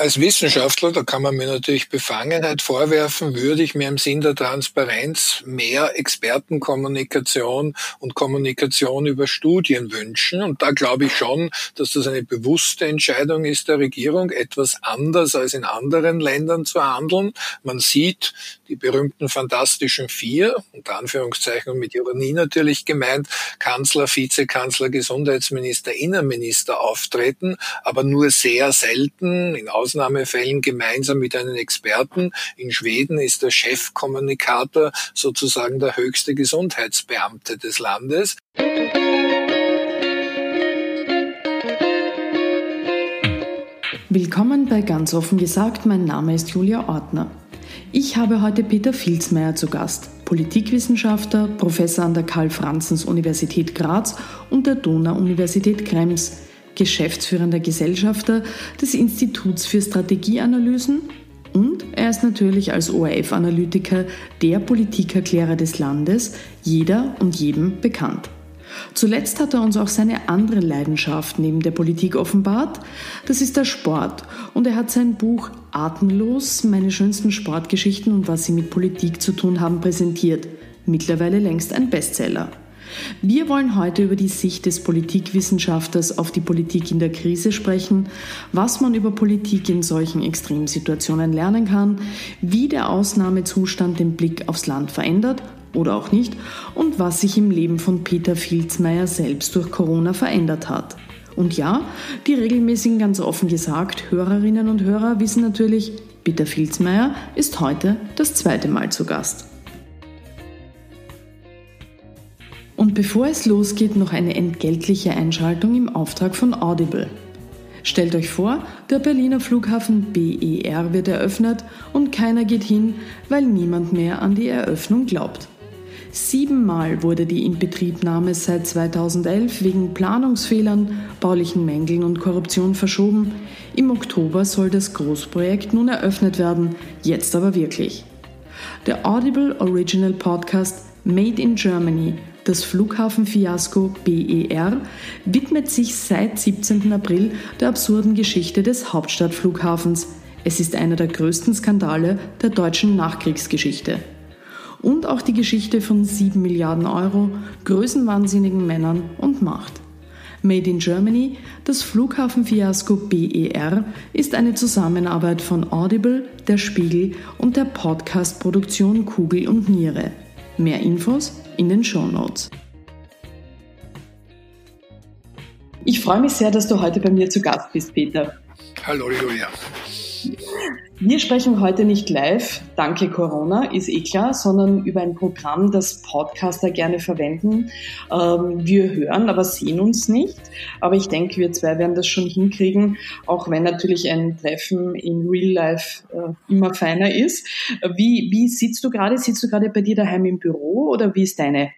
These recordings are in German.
Als Wissenschaftler, da kann man mir natürlich Befangenheit vorwerfen, würde ich mir im Sinn der Transparenz mehr Expertenkommunikation und Kommunikation über Studien wünschen. Und da glaube ich schon, dass das eine bewusste Entscheidung ist der Regierung, etwas anders als in anderen Ländern zu handeln. Man sieht die berühmten fantastischen vier, unter Anführungszeichen mit Ironie natürlich gemeint, Kanzler, Vizekanzler, Gesundheitsminister, Innenminister auftreten, aber nur sehr selten in Ausnahmefällen gemeinsam mit einem Experten. In Schweden ist der Chefkommunikator sozusagen der höchste Gesundheitsbeamte des Landes. Willkommen bei Ganz offen gesagt, mein Name ist Julia Ortner. Ich habe heute Peter Filzmeier zu Gast, Politikwissenschaftler, Professor an der Karl-Franzens-Universität Graz und der Donau-Universität Krems geschäftsführender Gesellschafter des Instituts für Strategieanalysen und er ist natürlich als ORF-Analytiker der Politikerklärer des Landes, jeder und jedem bekannt. Zuletzt hat er uns auch seine andere Leidenschaft neben der Politik offenbart. Das ist der Sport. Und er hat sein Buch Atemlos, meine schönsten Sportgeschichten und was sie mit Politik zu tun haben, präsentiert. Mittlerweile längst ein Bestseller. Wir wollen heute über die Sicht des Politikwissenschaftlers auf die Politik in der Krise sprechen, was man über Politik in solchen Extremsituationen lernen kann, wie der Ausnahmezustand den Blick aufs Land verändert oder auch nicht und was sich im Leben von Peter Filzmeier selbst durch Corona verändert hat. Und ja, die regelmäßigen ganz offen gesagt, Hörerinnen und Hörer wissen natürlich, Peter Filzmeier ist heute das zweite Mal zu Gast. Und bevor es losgeht, noch eine entgeltliche Einschaltung im Auftrag von Audible. Stellt euch vor, der Berliner Flughafen BER wird eröffnet und keiner geht hin, weil niemand mehr an die Eröffnung glaubt. Siebenmal wurde die Inbetriebnahme seit 2011 wegen Planungsfehlern, baulichen Mängeln und Korruption verschoben. Im Oktober soll das Großprojekt nun eröffnet werden, jetzt aber wirklich. Der Audible Original Podcast Made in Germany das Flughafenfiasko BER widmet sich seit 17. April der absurden Geschichte des Hauptstadtflughafens. Es ist einer der größten Skandale der deutschen Nachkriegsgeschichte. Und auch die Geschichte von 7 Milliarden Euro, größenwahnsinnigen Männern und Macht. Made in Germany, das Flughafenfiasko BER, ist eine Zusammenarbeit von Audible, der Spiegel und der Podcast-Produktion Kugel und Niere. Mehr Infos in den Show Notes. Ich freue mich sehr, dass du heute bei mir zu Gast bist, Peter. Hallo, Julia. Wir sprechen heute nicht live, danke Corona, ist eh klar, sondern über ein Programm, das Podcaster gerne verwenden. Ähm, wir hören, aber sehen uns nicht. Aber ich denke, wir zwei werden das schon hinkriegen, auch wenn natürlich ein Treffen in Real Life äh, immer feiner ist. Wie, wie sitzt du gerade? Sitzt du gerade bei dir daheim im Büro oder wie ist deine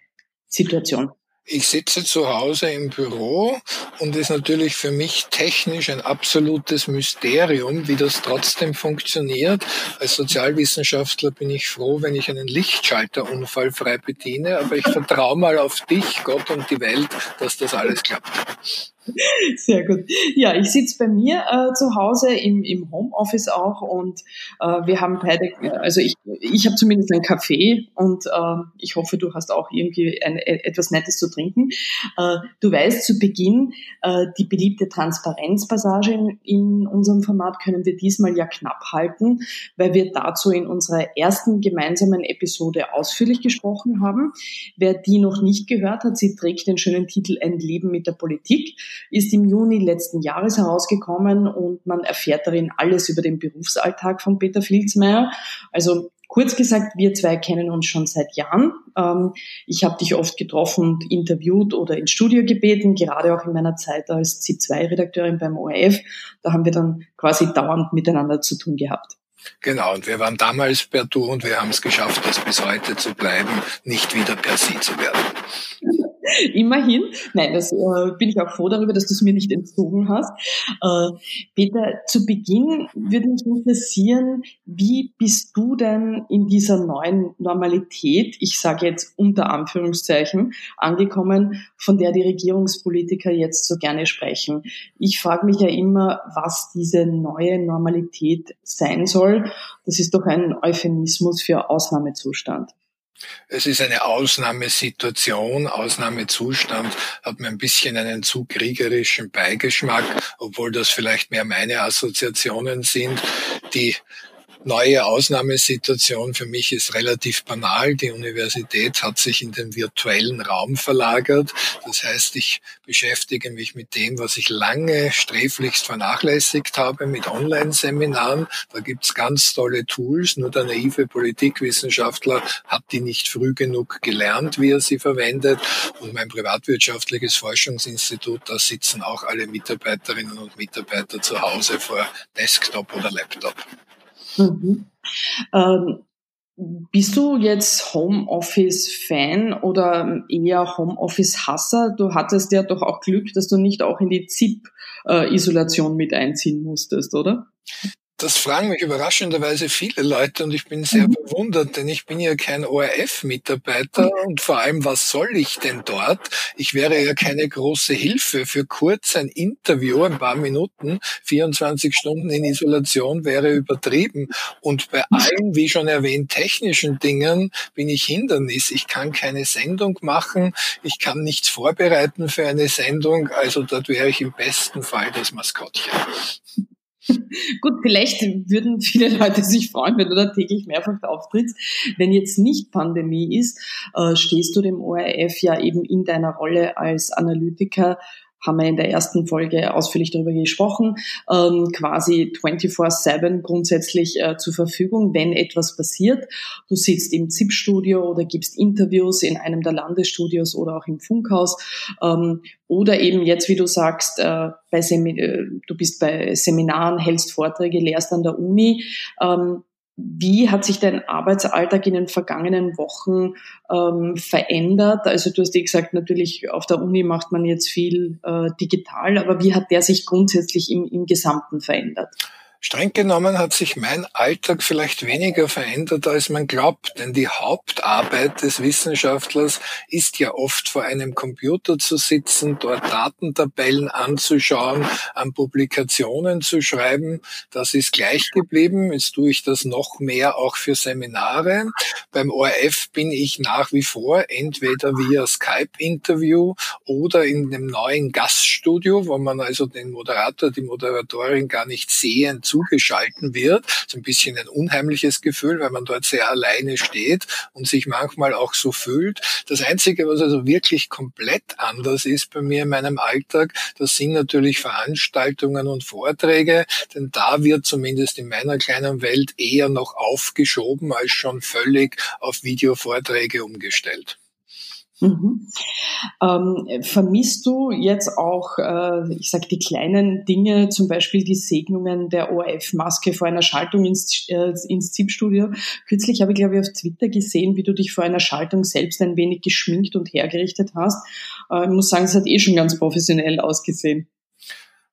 Situation? Ich sitze zu Hause im Büro und ist natürlich für mich technisch ein absolutes Mysterium, wie das trotzdem funktioniert. Als Sozialwissenschaftler bin ich froh, wenn ich einen Lichtschalter unfallfrei bediene, aber ich vertraue mal auf dich, Gott und die Welt, dass das alles klappt. Sehr gut. Ja, ich sitze bei mir äh, zu Hause im, im Homeoffice auch und äh, wir haben beide, also ich, ich habe zumindest einen Kaffee und äh, ich hoffe, du hast auch irgendwie ein, e, etwas Nettes zu trinken. Äh, du weißt zu Beginn, äh, die beliebte Transparenzpassage in, in unserem Format können wir diesmal ja knapp halten, weil wir dazu in unserer ersten gemeinsamen Episode ausführlich gesprochen haben. Wer die noch nicht gehört hat, sie trägt den schönen Titel Ein Leben mit der Politik ist im Juni letzten Jahres herausgekommen und man erfährt darin alles über den Berufsalltag von Peter Filzmeier. Also Kurz gesagt, wir zwei kennen uns schon seit Jahren. Ähm, ich habe dich oft getroffen und interviewt oder ins Studio gebeten, gerade auch in meiner Zeit als C2-Redakteurin beim ORF. Da haben wir dann quasi dauernd miteinander zu tun gehabt. Genau, und wir waren damals per Du und wir haben es geschafft, es bis heute zu bleiben, nicht wieder per Sie zu werden. Immerhin. Nein, das äh, bin ich auch froh darüber, dass du es mir nicht entzogen hast. Äh, Peter, zu Beginn würde mich interessieren, wie bist du denn in dieser neuen Normalität, ich sage jetzt unter Anführungszeichen, angekommen, von der die Regierungspolitiker jetzt so gerne sprechen? Ich frage mich ja immer, was diese neue Normalität sein soll. Das ist doch ein Euphemismus für Ausnahmezustand. Es ist eine Ausnahmesituation, Ausnahmezustand, hat mir ein bisschen einen zu kriegerischen Beigeschmack, obwohl das vielleicht mehr meine Assoziationen sind. Die neue Ausnahmesituation für mich ist relativ banal. Die Universität hat sich in den virtuellen Raum verlagert. Das heißt, ich beschäftige mich mit dem, was ich lange sträflichst vernachlässigt habe, mit Online-Seminaren. Da gibt's ganz tolle Tools, nur der naive Politikwissenschaftler hat die nicht früh genug gelernt, wie er sie verwendet. Und mein privatwirtschaftliches Forschungsinstitut, da sitzen auch alle Mitarbeiterinnen und Mitarbeiter zu Hause vor Desktop oder Laptop. Mhm. Ähm, bist du jetzt Homeoffice-Fan oder eher Homeoffice-Hasser? Du hattest ja doch auch Glück, dass du nicht auch in die ZIP-Isolation mit einziehen musstest, oder? Das fragen mich überraschenderweise viele Leute und ich bin sehr mhm. verwundert, denn ich bin ja kein ORF-Mitarbeiter und vor allem, was soll ich denn dort? Ich wäre ja keine große Hilfe. Für kurz ein Interview, ein paar Minuten, 24 Stunden in Isolation wäre übertrieben. Und bei allen, wie schon erwähnt, technischen Dingen bin ich Hindernis. Ich kann keine Sendung machen, ich kann nichts vorbereiten für eine Sendung, also dort wäre ich im besten Fall das Maskottchen. Gut, vielleicht würden viele Leute sich freuen, wenn du da täglich mehrfach auftrittst. Wenn jetzt nicht Pandemie ist, äh, stehst du dem ORF ja eben in deiner Rolle als Analytiker haben wir in der ersten Folge ausführlich darüber gesprochen, ähm, quasi 24-7 grundsätzlich äh, zur Verfügung, wenn etwas passiert. Du sitzt im ZIP-Studio oder gibst Interviews in einem der Landesstudios oder auch im Funkhaus ähm, oder eben jetzt, wie du sagst, äh, bei Semi äh, du bist bei Seminaren, hältst Vorträge, lehrst an der Uni. Ähm, wie hat sich dein Arbeitsalltag in den vergangenen Wochen ähm, verändert? Also du hast ja gesagt, natürlich auf der Uni macht man jetzt viel äh, digital, aber wie hat der sich grundsätzlich im, im Gesamten verändert? Streng genommen hat sich mein Alltag vielleicht weniger verändert, als man glaubt, denn die Hauptarbeit des Wissenschaftlers ist ja oft vor einem Computer zu sitzen, dort Datentabellen anzuschauen, an Publikationen zu schreiben. Das ist gleich geblieben. Jetzt tue ich das noch mehr auch für Seminare. Beim ORF bin ich nach wie vor entweder via Skype-Interview oder in dem neuen Gaststudio, wo man also den Moderator, die Moderatorin gar nicht sehen zugeschalten wird. So ein bisschen ein unheimliches Gefühl, weil man dort sehr alleine steht und sich manchmal auch so fühlt. Das Einzige, was also wirklich komplett anders ist bei mir in meinem Alltag, das sind natürlich Veranstaltungen und Vorträge, denn da wird zumindest in meiner kleinen Welt eher noch aufgeschoben als schon völlig auf Videovorträge umgestellt. Mhm. Ähm, vermisst du jetzt auch, äh, ich sage die kleinen Dinge, zum Beispiel die Segnungen der ORF-Maske vor einer Schaltung ins, äh, ins ZIP-Studio? Kürzlich habe ich, glaube ich, auf Twitter gesehen, wie du dich vor einer Schaltung selbst ein wenig geschminkt und hergerichtet hast. Äh, ich muss sagen, es hat eh schon ganz professionell ausgesehen.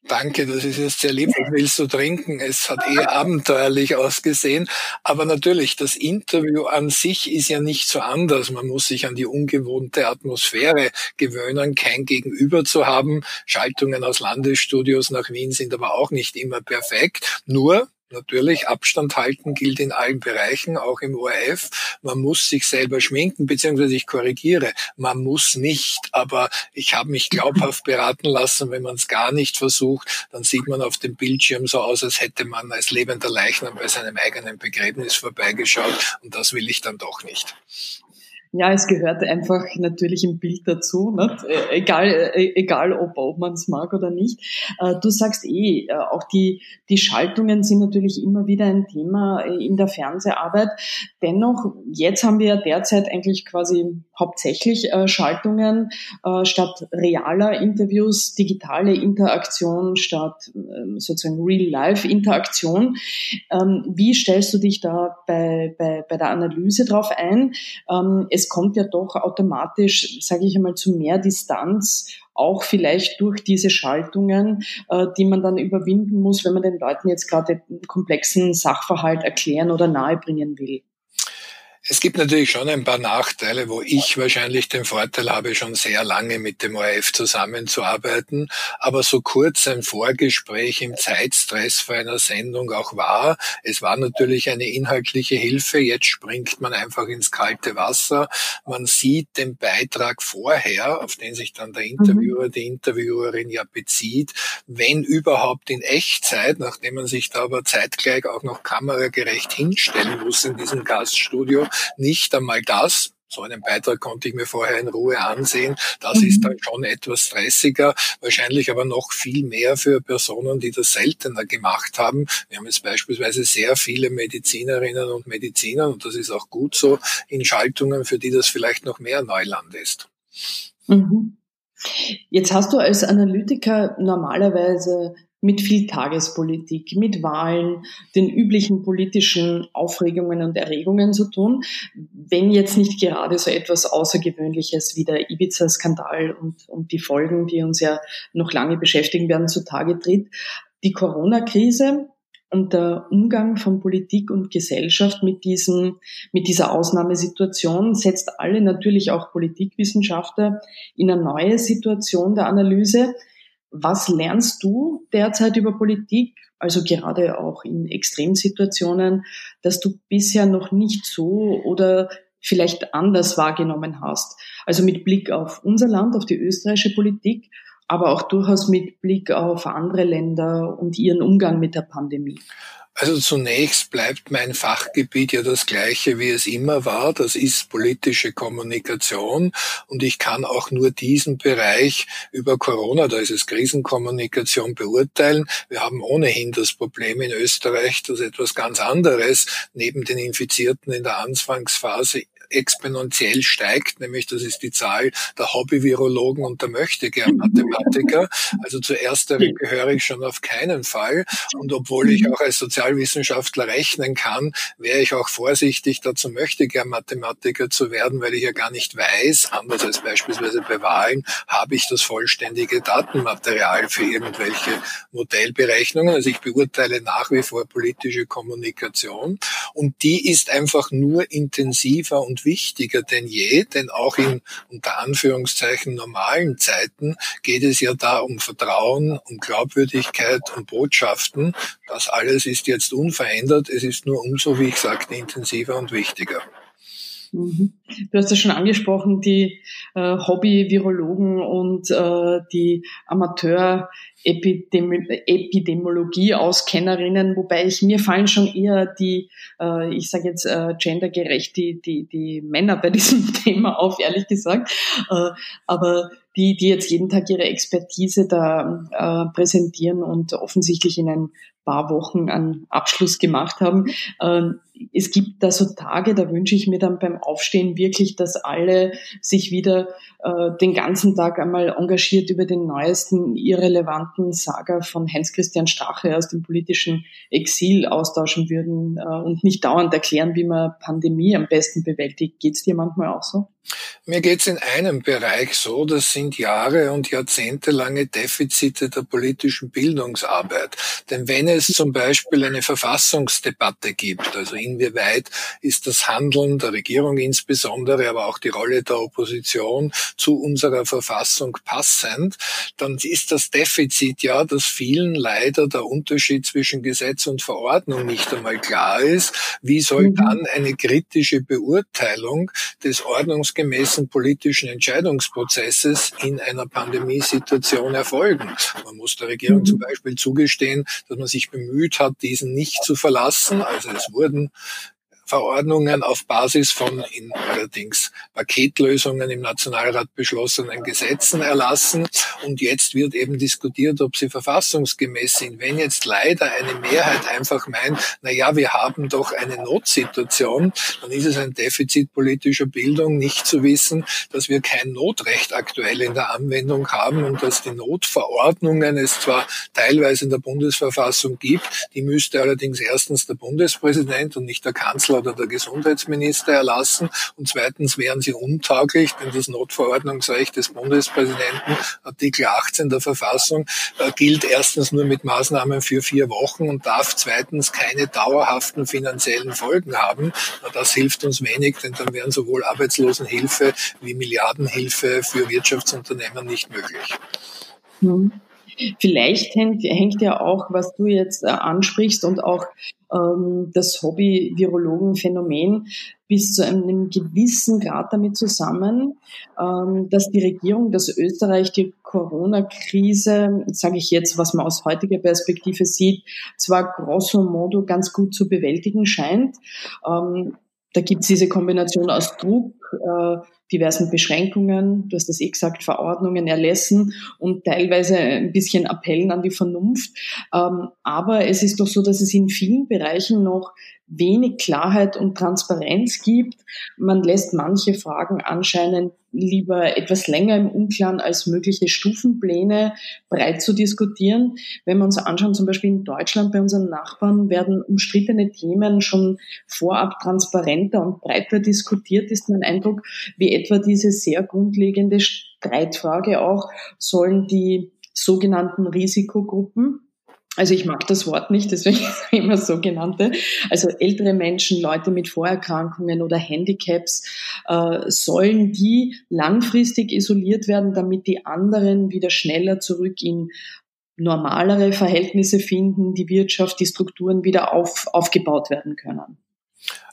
Danke, das ist jetzt sehr lieb. Was willst du trinken? Es hat eher abenteuerlich ausgesehen. Aber natürlich, das Interview an sich ist ja nicht so anders. Man muss sich an die ungewohnte Atmosphäre gewöhnen, kein Gegenüber zu haben. Schaltungen aus Landesstudios nach Wien sind aber auch nicht immer perfekt. Nur, Natürlich, Abstand halten gilt in allen Bereichen, auch im ORF. Man muss sich selber schminken, beziehungsweise ich korrigiere, man muss nicht, aber ich habe mich glaubhaft beraten lassen, wenn man es gar nicht versucht, dann sieht man auf dem Bildschirm so aus, als hätte man als lebender Leichnam bei seinem eigenen Begräbnis vorbeigeschaut und das will ich dann doch nicht. Ja, es gehört einfach natürlich im Bild dazu, nicht? Äh, egal, äh, egal ob, ob man es mag oder nicht. Äh, du sagst eh, auch die, die Schaltungen sind natürlich immer wieder ein Thema in der Fernseharbeit. Dennoch, jetzt haben wir ja derzeit eigentlich quasi hauptsächlich äh, Schaltungen äh, statt realer Interviews, digitale Interaktion statt äh, sozusagen Real-Life-Interaktion. Ähm, wie stellst du dich da bei, bei, bei der Analyse drauf ein? Ähm, es kommt ja doch automatisch, sage ich einmal, zu mehr Distanz auch vielleicht durch diese Schaltungen, äh, die man dann überwinden muss, wenn man den Leuten jetzt gerade komplexen Sachverhalt erklären oder nahebringen will. Es gibt natürlich schon ein paar Nachteile, wo ich wahrscheinlich den Vorteil habe, schon sehr lange mit dem ORF zusammenzuarbeiten. Aber so kurz ein Vorgespräch im Zeitstress vor einer Sendung auch war, es war natürlich eine inhaltliche Hilfe. Jetzt springt man einfach ins kalte Wasser. Man sieht den Beitrag vorher, auf den sich dann der mhm. Interviewer, die Interviewerin ja bezieht, wenn überhaupt in Echtzeit, nachdem man sich da aber zeitgleich auch noch kameragerecht hinstellen muss in diesem Gaststudio, nicht einmal das, so einen Beitrag konnte ich mir vorher in Ruhe ansehen. Das mhm. ist dann schon etwas stressiger, wahrscheinlich aber noch viel mehr für Personen, die das seltener gemacht haben. Wir haben jetzt beispielsweise sehr viele Medizinerinnen und Mediziner, und das ist auch gut so, in Schaltungen, für die das vielleicht noch mehr Neuland ist. Mhm. Jetzt hast du als Analytiker normalerweise mit viel Tagespolitik, mit Wahlen, den üblichen politischen Aufregungen und Erregungen zu tun, wenn jetzt nicht gerade so etwas Außergewöhnliches wie der Ibiza-Skandal und, und die Folgen, die uns ja noch lange beschäftigen werden, zutage tritt. Die Corona-Krise und der Umgang von Politik und Gesellschaft mit diesen, mit dieser Ausnahmesituation setzt alle natürlich auch Politikwissenschaftler in eine neue Situation der Analyse, was lernst du derzeit über Politik, also gerade auch in Extremsituationen, dass du bisher noch nicht so oder vielleicht anders wahrgenommen hast? Also mit Blick auf unser Land, auf die österreichische Politik, aber auch durchaus mit Blick auf andere Länder und ihren Umgang mit der Pandemie. Also zunächst bleibt mein Fachgebiet ja das gleiche, wie es immer war. Das ist politische Kommunikation. Und ich kann auch nur diesen Bereich über Corona, da ist es Krisenkommunikation, beurteilen. Wir haben ohnehin das Problem in Österreich, dass etwas ganz anderes neben den Infizierten in der Anfangsphase exponentiell steigt, nämlich das ist die Zahl der Hobby-Virologen und der Möchtegern-Mathematiker. Also zuerst gehöre ich schon auf keinen Fall. Und obwohl ich auch als Sozialwissenschaftler rechnen kann, wäre ich auch vorsichtig, dazu Möchtegern-Mathematiker zu werden, weil ich ja gar nicht weiß, anders als beispielsweise bei Wahlen, habe ich das vollständige Datenmaterial für irgendwelche Modellberechnungen. Also ich beurteile nach wie vor politische Kommunikation und die ist einfach nur intensiver und wichtiger denn je, denn auch in unter Anführungszeichen normalen Zeiten geht es ja da um Vertrauen, um Glaubwürdigkeit, um Botschaften. Das alles ist jetzt unverändert. Es ist nur umso, wie ich sagte, intensiver und wichtiger. Mhm. Du hast ja schon angesprochen, die äh, Hobby-Virologen und äh, die Amateur-Epidemiologie-Auskennerinnen, wobei ich mir fallen schon eher die, äh, ich sage jetzt äh, gendergerecht, die, die, die Männer bei diesem Thema auf, ehrlich gesagt. Äh, aber die, die jetzt jeden Tag ihre Expertise da äh, präsentieren und offensichtlich in ein paar Wochen einen Abschluss gemacht haben. Ähm, es gibt da so Tage, da wünsche ich mir dann beim Aufstehen wirklich, dass alle sich wieder äh, den ganzen Tag einmal engagiert über den neuesten irrelevanten Saga von Heinz-Christian Strache aus dem politischen Exil austauschen würden äh, und nicht dauernd erklären, wie man Pandemie am besten bewältigt. Geht es dir manchmal auch so? Mir geht es in einem Bereich so, das sind Jahre und jahrzehntelange Defizite der politischen Bildungsarbeit. Denn wenn es zum Beispiel eine Verfassungsdebatte gibt, also inwieweit ist das Handeln der Regierung insbesondere, aber auch die Rolle der Opposition zu unserer Verfassung passend, dann ist das Defizit ja, dass vielen leider der Unterschied zwischen Gesetz und Verordnung nicht einmal klar ist. Wie soll mhm. dann eine kritische Beurteilung des Ordnungs ordnungsgemäßen politischen Entscheidungsprozesses in einer Pandemiesituation erfolgen. Man muss der Regierung zum Beispiel zugestehen, dass man sich bemüht hat, diesen nicht zu verlassen. Also es wurden Verordnungen auf Basis von in allerdings Paketlösungen im Nationalrat beschlossenen Gesetzen erlassen. Und jetzt wird eben diskutiert, ob sie verfassungsgemäß sind. Wenn jetzt leider eine Mehrheit einfach meint, na ja, wir haben doch eine Notsituation, dann ist es ein Defizit politischer Bildung, nicht zu wissen, dass wir kein Notrecht aktuell in der Anwendung haben und dass die Notverordnungen es zwar teilweise in der Bundesverfassung gibt, die müsste allerdings erstens der Bundespräsident und nicht der Kanzler oder der Gesundheitsminister erlassen und zweitens wären sie untauglich, denn das Notverordnungsrecht des Bundespräsidenten, Artikel 18 der Verfassung, äh, gilt erstens nur mit Maßnahmen für vier Wochen und darf zweitens keine dauerhaften finanziellen Folgen haben. Das hilft uns wenig, denn dann wären sowohl Arbeitslosenhilfe wie Milliardenhilfe für Wirtschaftsunternehmen nicht möglich. Hm. Vielleicht hängt, hängt ja auch, was du jetzt äh, ansprichst und auch ähm, das Hobby-Virologen-Phänomen bis zu einem gewissen Grad damit zusammen, ähm, dass die Regierung, dass Österreich die Corona-Krise, sage ich jetzt, was man aus heutiger Perspektive sieht, zwar grosso modo ganz gut zu bewältigen scheint. Ähm, da gibt es diese Kombination aus Druck, äh, diversen Beschränkungen, du hast das eh gesagt, Verordnungen, Erlässen und teilweise ein bisschen Appellen an die Vernunft. Ähm, aber es ist doch so, dass es in vielen Bereichen noch wenig Klarheit und Transparenz gibt. Man lässt manche Fragen anscheinend lieber etwas länger im Unklaren als mögliche Stufenpläne breit zu diskutieren. Wenn wir uns anschauen, zum Beispiel in Deutschland bei unseren Nachbarn werden umstrittene Themen schon vorab transparenter und breiter diskutiert, ist mein Eindruck, wie etwa diese sehr grundlegende Streitfrage auch, sollen die sogenannten Risikogruppen also ich mag das Wort nicht, deswegen immer sogenannte. Also ältere Menschen, Leute mit Vorerkrankungen oder Handicaps, äh, sollen die langfristig isoliert werden, damit die anderen wieder schneller zurück in normalere Verhältnisse finden, die Wirtschaft, die Strukturen wieder auf, aufgebaut werden können.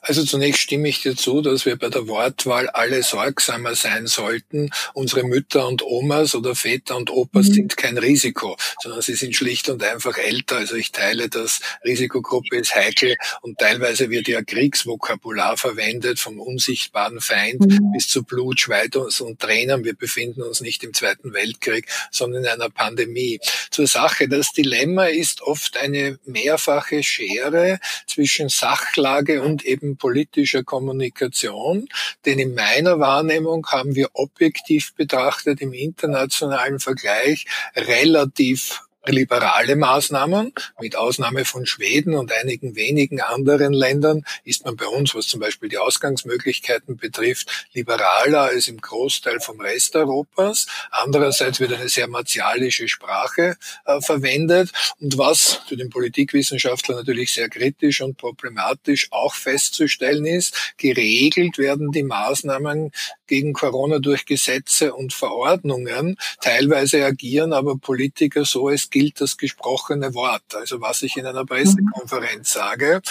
Also zunächst stimme ich dir zu, dass wir bei der Wortwahl alle sorgsamer sein sollten. Unsere Mütter und Omas oder Väter und Opas mhm. sind kein Risiko, sondern sie sind schlicht und einfach älter. Also ich teile das, Risikogruppe ist heikel und teilweise wird ja Kriegsvokabular verwendet, vom unsichtbaren Feind mhm. bis zu Blut, Schweiß und Tränen. Wir befinden uns nicht im Zweiten Weltkrieg, sondern in einer Pandemie. Zur Sache, das Dilemma ist oft eine mehrfache Schere zwischen Sachlage und eben politischer Kommunikation, denn in meiner Wahrnehmung haben wir objektiv betrachtet im internationalen Vergleich relativ liberale Maßnahmen. Mit Ausnahme von Schweden und einigen wenigen anderen Ländern ist man bei uns, was zum Beispiel die Ausgangsmöglichkeiten betrifft, liberaler als im Großteil vom Rest Europas. Andererseits wird eine sehr martialische Sprache äh, verwendet. Und was für den Politikwissenschaftler natürlich sehr kritisch und problematisch auch festzustellen ist, geregelt werden die Maßnahmen gegen Corona durch Gesetze und Verordnungen. Teilweise agieren aber Politiker so, es gilt das gesprochene Wort. Also was ich in einer Pressekonferenz sage,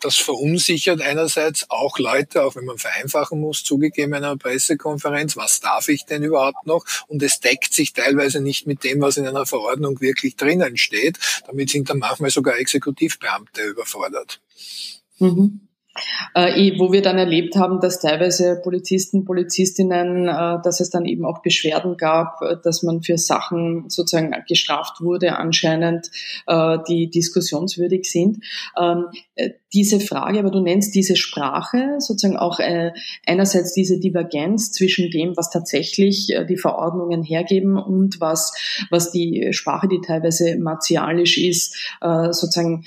das verunsichert einerseits auch Leute, auch wenn man vereinfachen muss, zugegeben in einer Pressekonferenz, was darf ich denn überhaupt noch? Und es deckt sich teilweise nicht mit dem, was in einer Verordnung wirklich drinnen steht. Damit sind dann manchmal sogar Exekutivbeamte überfordert. Mhm äh, wo wir dann erlebt haben, dass teilweise Polizisten, Polizistinnen, äh, dass es dann eben auch Beschwerden gab, äh, dass man für Sachen sozusagen gestraft wurde, anscheinend, äh, die diskussionswürdig sind. Ähm, äh, diese Frage, aber du nennst diese Sprache, sozusagen auch äh, einerseits diese Divergenz zwischen dem, was tatsächlich die Verordnungen hergeben und was, was die Sprache, die teilweise martialisch ist, sozusagen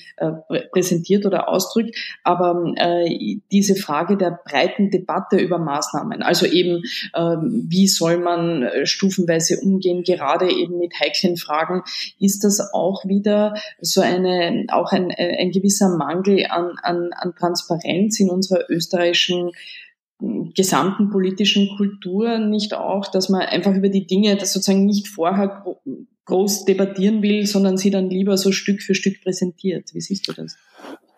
präsentiert oder ausdrückt. Aber diese Frage der breiten Debatte über Maßnahmen. Also eben, ähm, wie soll man äh, stufenweise umgehen, gerade eben mit heiklen Fragen, ist das auch wieder so eine, auch ein, äh, ein gewisser Mangel an, an, an Transparenz in unserer österreichischen hm, gesamten politischen Kultur nicht auch, dass man einfach über die Dinge, das sozusagen nicht vorher groß debattieren will, sondern sie dann lieber so Stück für Stück präsentiert. Wie siehst du das?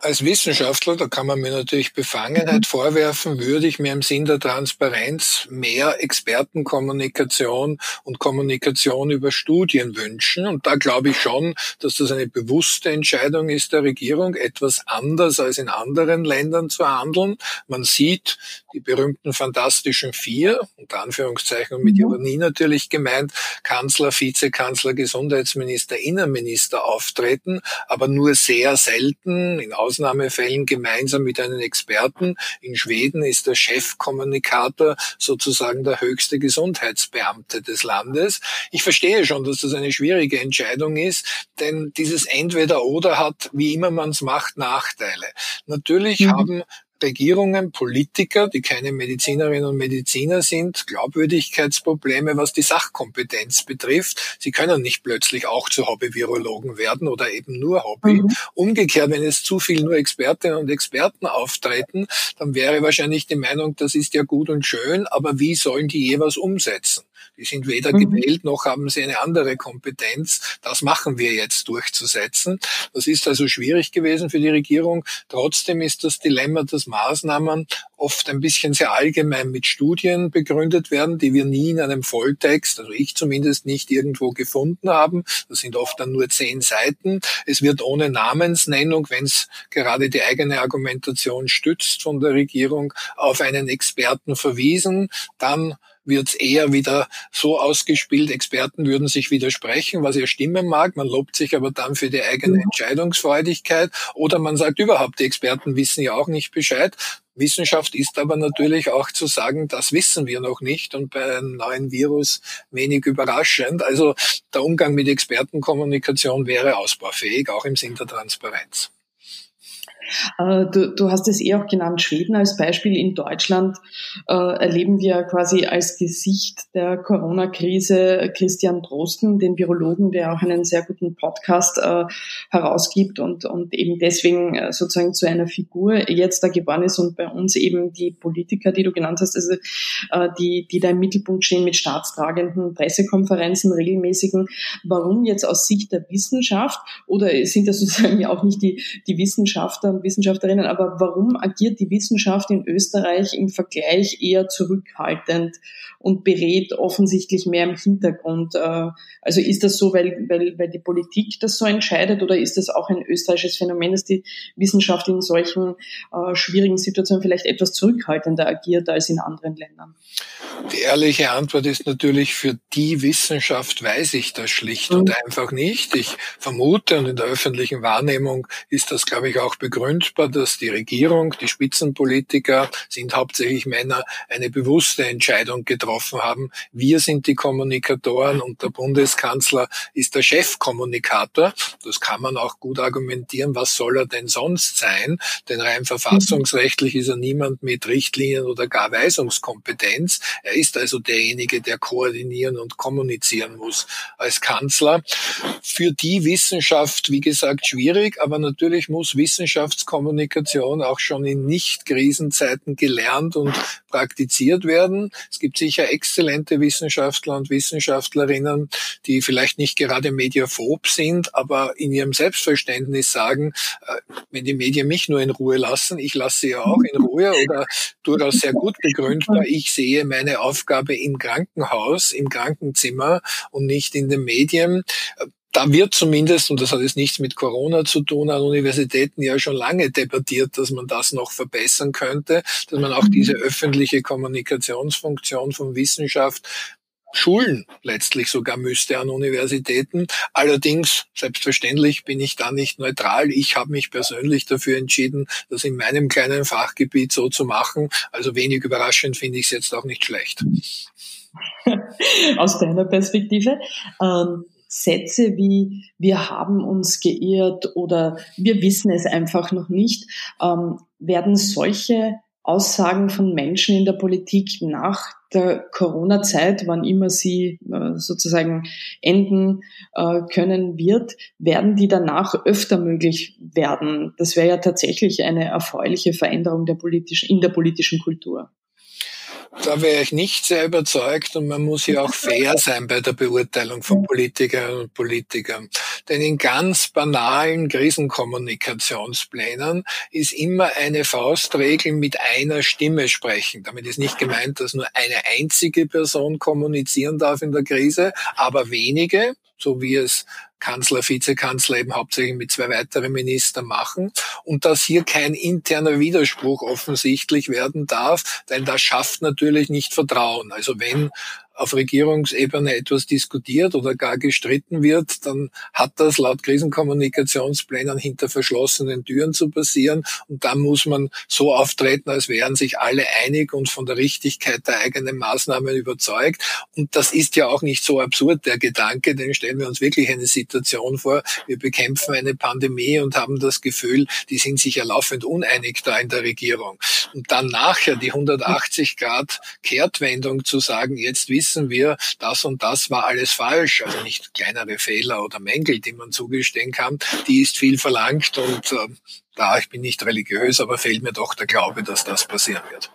Als Wissenschaftler, da kann man mir natürlich Befangenheit mhm. vorwerfen, würde ich mir im Sinn der Transparenz mehr Expertenkommunikation und Kommunikation über Studien wünschen. Und da glaube ich schon, dass das eine bewusste Entscheidung ist der Regierung, etwas anders als in anderen Ländern zu handeln. Man sieht die berühmten fantastischen vier, unter Anführungszeichen mit mhm. Ironie natürlich gemeint, Kanzler, Vizekanzler, Gesundheitsminister, Innenminister auftreten, aber nur sehr selten in Ausnahmefällen gemeinsam mit einem Experten. In Schweden ist der Chefkommunikator sozusagen der höchste Gesundheitsbeamte des Landes. Ich verstehe schon, dass das eine schwierige Entscheidung ist, denn dieses Entweder-Oder hat, wie immer man es macht, Nachteile. Natürlich mhm. haben Regierungen, Politiker, die keine Medizinerinnen und Mediziner sind, Glaubwürdigkeitsprobleme, was die Sachkompetenz betrifft. Sie können nicht plötzlich auch zu Hobby-Virologen werden oder eben nur Hobby. Mhm. Umgekehrt, wenn es zu viel nur Expertinnen und Experten auftreten, dann wäre wahrscheinlich die Meinung, das ist ja gut und schön, aber wie sollen die jeweils umsetzen? Die sind weder mhm. gewählt noch haben sie eine andere Kompetenz. Das machen wir jetzt durchzusetzen. Das ist also schwierig gewesen für die Regierung. Trotzdem ist das Dilemma, dass Maßnahmen oft ein bisschen sehr allgemein mit Studien begründet werden, die wir nie in einem Volltext, also ich zumindest nicht irgendwo gefunden haben. Das sind oft dann nur zehn Seiten. Es wird ohne Namensnennung, wenn es gerade die eigene Argumentation stützt von der Regierung, auf einen Experten verwiesen. Dann wird es eher wieder so ausgespielt, Experten würden sich widersprechen, was ja stimmen mag, man lobt sich aber dann für die eigene mhm. Entscheidungsfreudigkeit oder man sagt überhaupt, die Experten wissen ja auch nicht Bescheid. Wissenschaft ist aber natürlich auch zu sagen, das wissen wir noch nicht und bei einem neuen Virus wenig überraschend. Also der Umgang mit Expertenkommunikation wäre ausbaufähig, auch im Sinn der Transparenz. Du, du hast es eh auch genannt, Schweden als Beispiel. In Deutschland äh, erleben wir quasi als Gesicht der Corona-Krise Christian Drosten, den Virologen, der auch einen sehr guten Podcast äh, herausgibt und, und eben deswegen äh, sozusagen zu einer Figur jetzt da geworden ist und bei uns eben die Politiker, die du genannt hast, also äh, die, die da im Mittelpunkt stehen mit staatstragenden Pressekonferenzen, regelmäßigen. Warum jetzt aus Sicht der Wissenschaft oder sind das sozusagen ja auch nicht die, die Wissenschaftler und Wissenschaftlerinnen, aber warum agiert die Wissenschaft in Österreich im Vergleich eher zurückhaltend und berät offensichtlich mehr im Hintergrund? Äh, also ist das so, weil, weil, weil die Politik das so entscheidet oder ist das auch ein österreichisches Phänomen, dass die Wissenschaft in solchen äh, schwierigen Situationen vielleicht etwas zurückhaltender agiert als in anderen Ländern? Die ehrliche Antwort ist natürlich, für die Wissenschaft weiß ich das schlicht mhm. und einfach nicht. Ich vermute, und in der öffentlichen Wahrnehmung ist das, glaube ich, auch begründbar, dass die Regierung, die Spitzenpolitiker sind hauptsächlich Männer, eine bewusste Entscheidung getroffen haben. Wir sind die Kommunikatoren und der Bundeskanzler ist der Chefkommunikator. Das kann man auch gut argumentieren. Was soll er denn sonst sein? Denn rein verfassungsrechtlich ist er niemand mit Richtlinien oder gar Weisungskompetenz. Er ist also derjenige, der koordinieren und kommunizieren muss als Kanzler. Für die Wissenschaft, wie gesagt, schwierig, aber natürlich muss Wissenschaftskommunikation auch schon in Nicht-Krisenzeiten gelernt und praktiziert werden. Es gibt sicher exzellente Wissenschaftler und Wissenschaftlerinnen, die vielleicht nicht gerade mediaphob sind, aber in ihrem Selbstverständnis sagen, äh, wenn die Medien mich nur in Ruhe lassen, ich lasse sie ja auch in Ruhe oder durchaus sehr gut begründbar, ich sehe meine Aufgabe im Krankenhaus, im Krankenzimmer und nicht in den Medien da wird zumindest, und das hat jetzt nichts mit Corona zu tun, an Universitäten ja schon lange debattiert, dass man das noch verbessern könnte, dass man auch diese öffentliche Kommunikationsfunktion von Wissenschaft Schulen letztlich sogar müsste an Universitäten. Allerdings, selbstverständlich bin ich da nicht neutral. Ich habe mich persönlich dafür entschieden, das in meinem kleinen Fachgebiet so zu machen. Also wenig überraschend finde ich es jetzt auch nicht schlecht. Aus deiner Perspektive. Ähm Sätze wie wir haben uns geirrt oder wir wissen es einfach noch nicht, ähm, werden solche Aussagen von Menschen in der Politik nach der Corona-Zeit, wann immer sie äh, sozusagen enden äh, können wird, werden die danach öfter möglich werden. Das wäre ja tatsächlich eine erfreuliche Veränderung der politisch, in der politischen Kultur. Da wäre ich nicht sehr überzeugt und man muss ja auch fair sein bei der Beurteilung von Politikerinnen und Politikern. Denn in ganz banalen Krisenkommunikationsplänen ist immer eine Faustregel mit einer Stimme sprechen. Damit ist nicht gemeint, dass nur eine einzige Person kommunizieren darf in der Krise, aber wenige, so wie es Kanzler, Vizekanzler eben hauptsächlich mit zwei weiteren Ministern machen und dass hier kein interner Widerspruch offensichtlich werden darf, denn das schafft natürlich nicht Vertrauen. Also wenn auf Regierungsebene etwas diskutiert oder gar gestritten wird, dann hat das laut Krisenkommunikationsplänen hinter verschlossenen Türen zu passieren. Und dann muss man so auftreten, als wären sich alle einig und von der Richtigkeit der eigenen Maßnahmen überzeugt. Und das ist ja auch nicht so absurd, der Gedanke, denn stellen wir uns wirklich eine Situation vor, wir bekämpfen eine Pandemie und haben das Gefühl, die sind sich ja laufend uneinig da in der Regierung. Und dann nachher die 180 Grad Kehrtwendung zu sagen, jetzt wissen wissen wir, das und das war alles falsch. Also nicht kleinere Fehler oder Mängel, die man zugestehen kann, die ist viel verlangt und äh, da, ich bin nicht religiös, aber fehlt mir doch der Glaube, dass das passieren wird.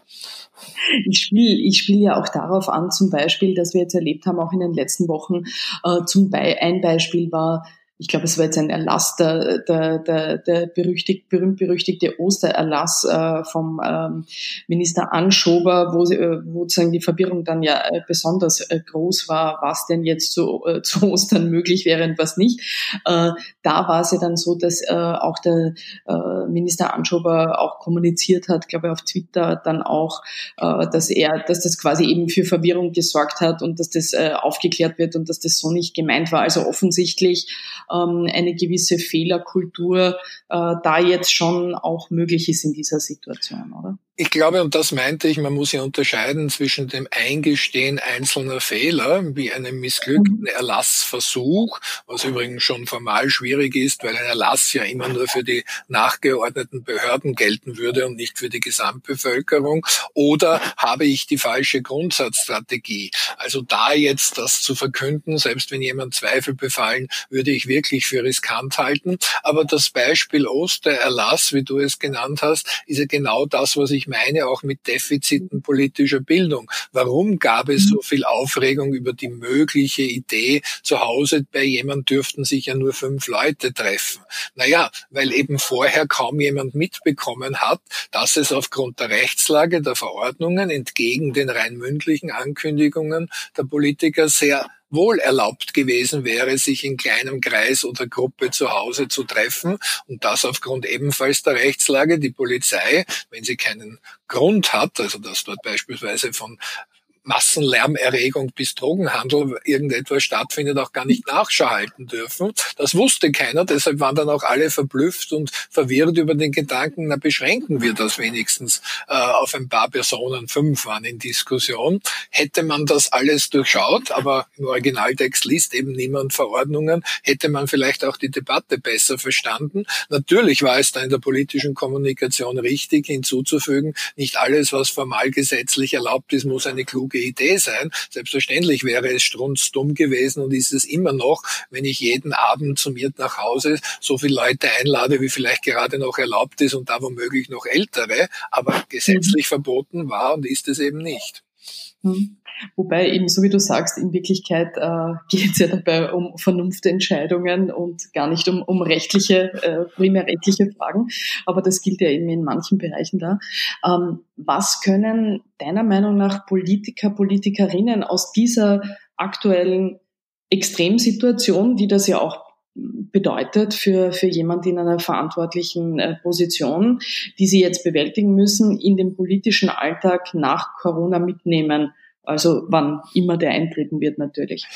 Ich spiele ich spiel ja auch darauf an, zum Beispiel, dass wir jetzt erlebt haben, auch in den letzten Wochen, äh, zum Be ein Beispiel war ich glaube, es war jetzt ein Erlass, der, der, der, der berüchtigt, berühmt-berüchtigte Ostererlass äh, vom ähm, Minister Anschober, wo, äh, wo sozusagen die Verwirrung dann ja äh, besonders äh, groß war, was denn jetzt zu, äh, zu Ostern möglich wäre und was nicht. Äh, da war es ja dann so, dass äh, auch der äh, Minister Anschober auch kommuniziert hat, glaube ich, auf Twitter dann auch, äh, dass er, dass das quasi eben für Verwirrung gesorgt hat und dass das äh, aufgeklärt wird und dass das so nicht gemeint war. Also offensichtlich eine gewisse Fehlerkultur äh, da jetzt schon auch möglich ist in dieser Situation, oder? Ich glaube, und das meinte ich, man muss ja unterscheiden zwischen dem Eingestehen einzelner Fehler, wie einem missglückten mhm. Erlassversuch, was übrigens schon formal schwierig ist, weil ein Erlass ja immer nur für die nachgeordneten Behörden gelten würde und nicht für die Gesamtbevölkerung, oder habe ich die falsche Grundsatzstrategie? Also da jetzt das zu verkünden, selbst wenn jemand Zweifel befallen, würde ich wirklich für riskant halten. Aber das Beispiel Ostererlass, wie du es genannt hast, ist ja genau das, was ich meine auch mit Defiziten politischer Bildung. Warum gab es so viel Aufregung über die mögliche Idee, zu Hause bei jemand dürften sich ja nur fünf Leute treffen? Naja, weil eben vorher kaum jemand mitbekommen hat, dass es aufgrund der Rechtslage der Verordnungen entgegen den rein mündlichen Ankündigungen der Politiker sehr wohl erlaubt gewesen wäre, sich in kleinem Kreis oder Gruppe zu Hause zu treffen und das aufgrund ebenfalls der Rechtslage. Die Polizei, wenn sie keinen Grund hat, also dass dort beispielsweise von Massenlärmerregung bis Drogenhandel irgendetwas stattfindet, auch gar nicht Nachschau halten dürfen. Das wusste keiner, deshalb waren dann auch alle verblüfft und verwirrt über den Gedanken, na beschränken wir das wenigstens äh, auf ein paar Personen, fünf waren in Diskussion. Hätte man das alles durchschaut, aber im Originaltext liest eben niemand Verordnungen, hätte man vielleicht auch die Debatte besser verstanden. Natürlich war es da in der politischen Kommunikation richtig hinzuzufügen, nicht alles, was formal gesetzlich erlaubt ist, muss eine kluge gute Idee sein. Selbstverständlich wäre es strunzdumm gewesen und ist es immer noch, wenn ich jeden Abend zu mir nach Hause so viele Leute einlade, wie vielleicht gerade noch erlaubt ist und da womöglich noch ältere, aber gesetzlich verboten war und ist es eben nicht. Mhm. Wobei eben, so wie du sagst, in Wirklichkeit äh, geht es ja dabei um Vernunftentscheidungen und gar nicht um, um rechtliche, äh, primär rechtliche Fragen. Aber das gilt ja eben in manchen Bereichen da. Ähm, was können deiner Meinung nach Politiker, Politikerinnen aus dieser aktuellen Extremsituation, die das ja auch bedeutet für, für jemand in einer verantwortlichen äh, Position, die sie jetzt bewältigen müssen, in den politischen Alltag nach Corona mitnehmen also wann immer der eintreten wird natürlich.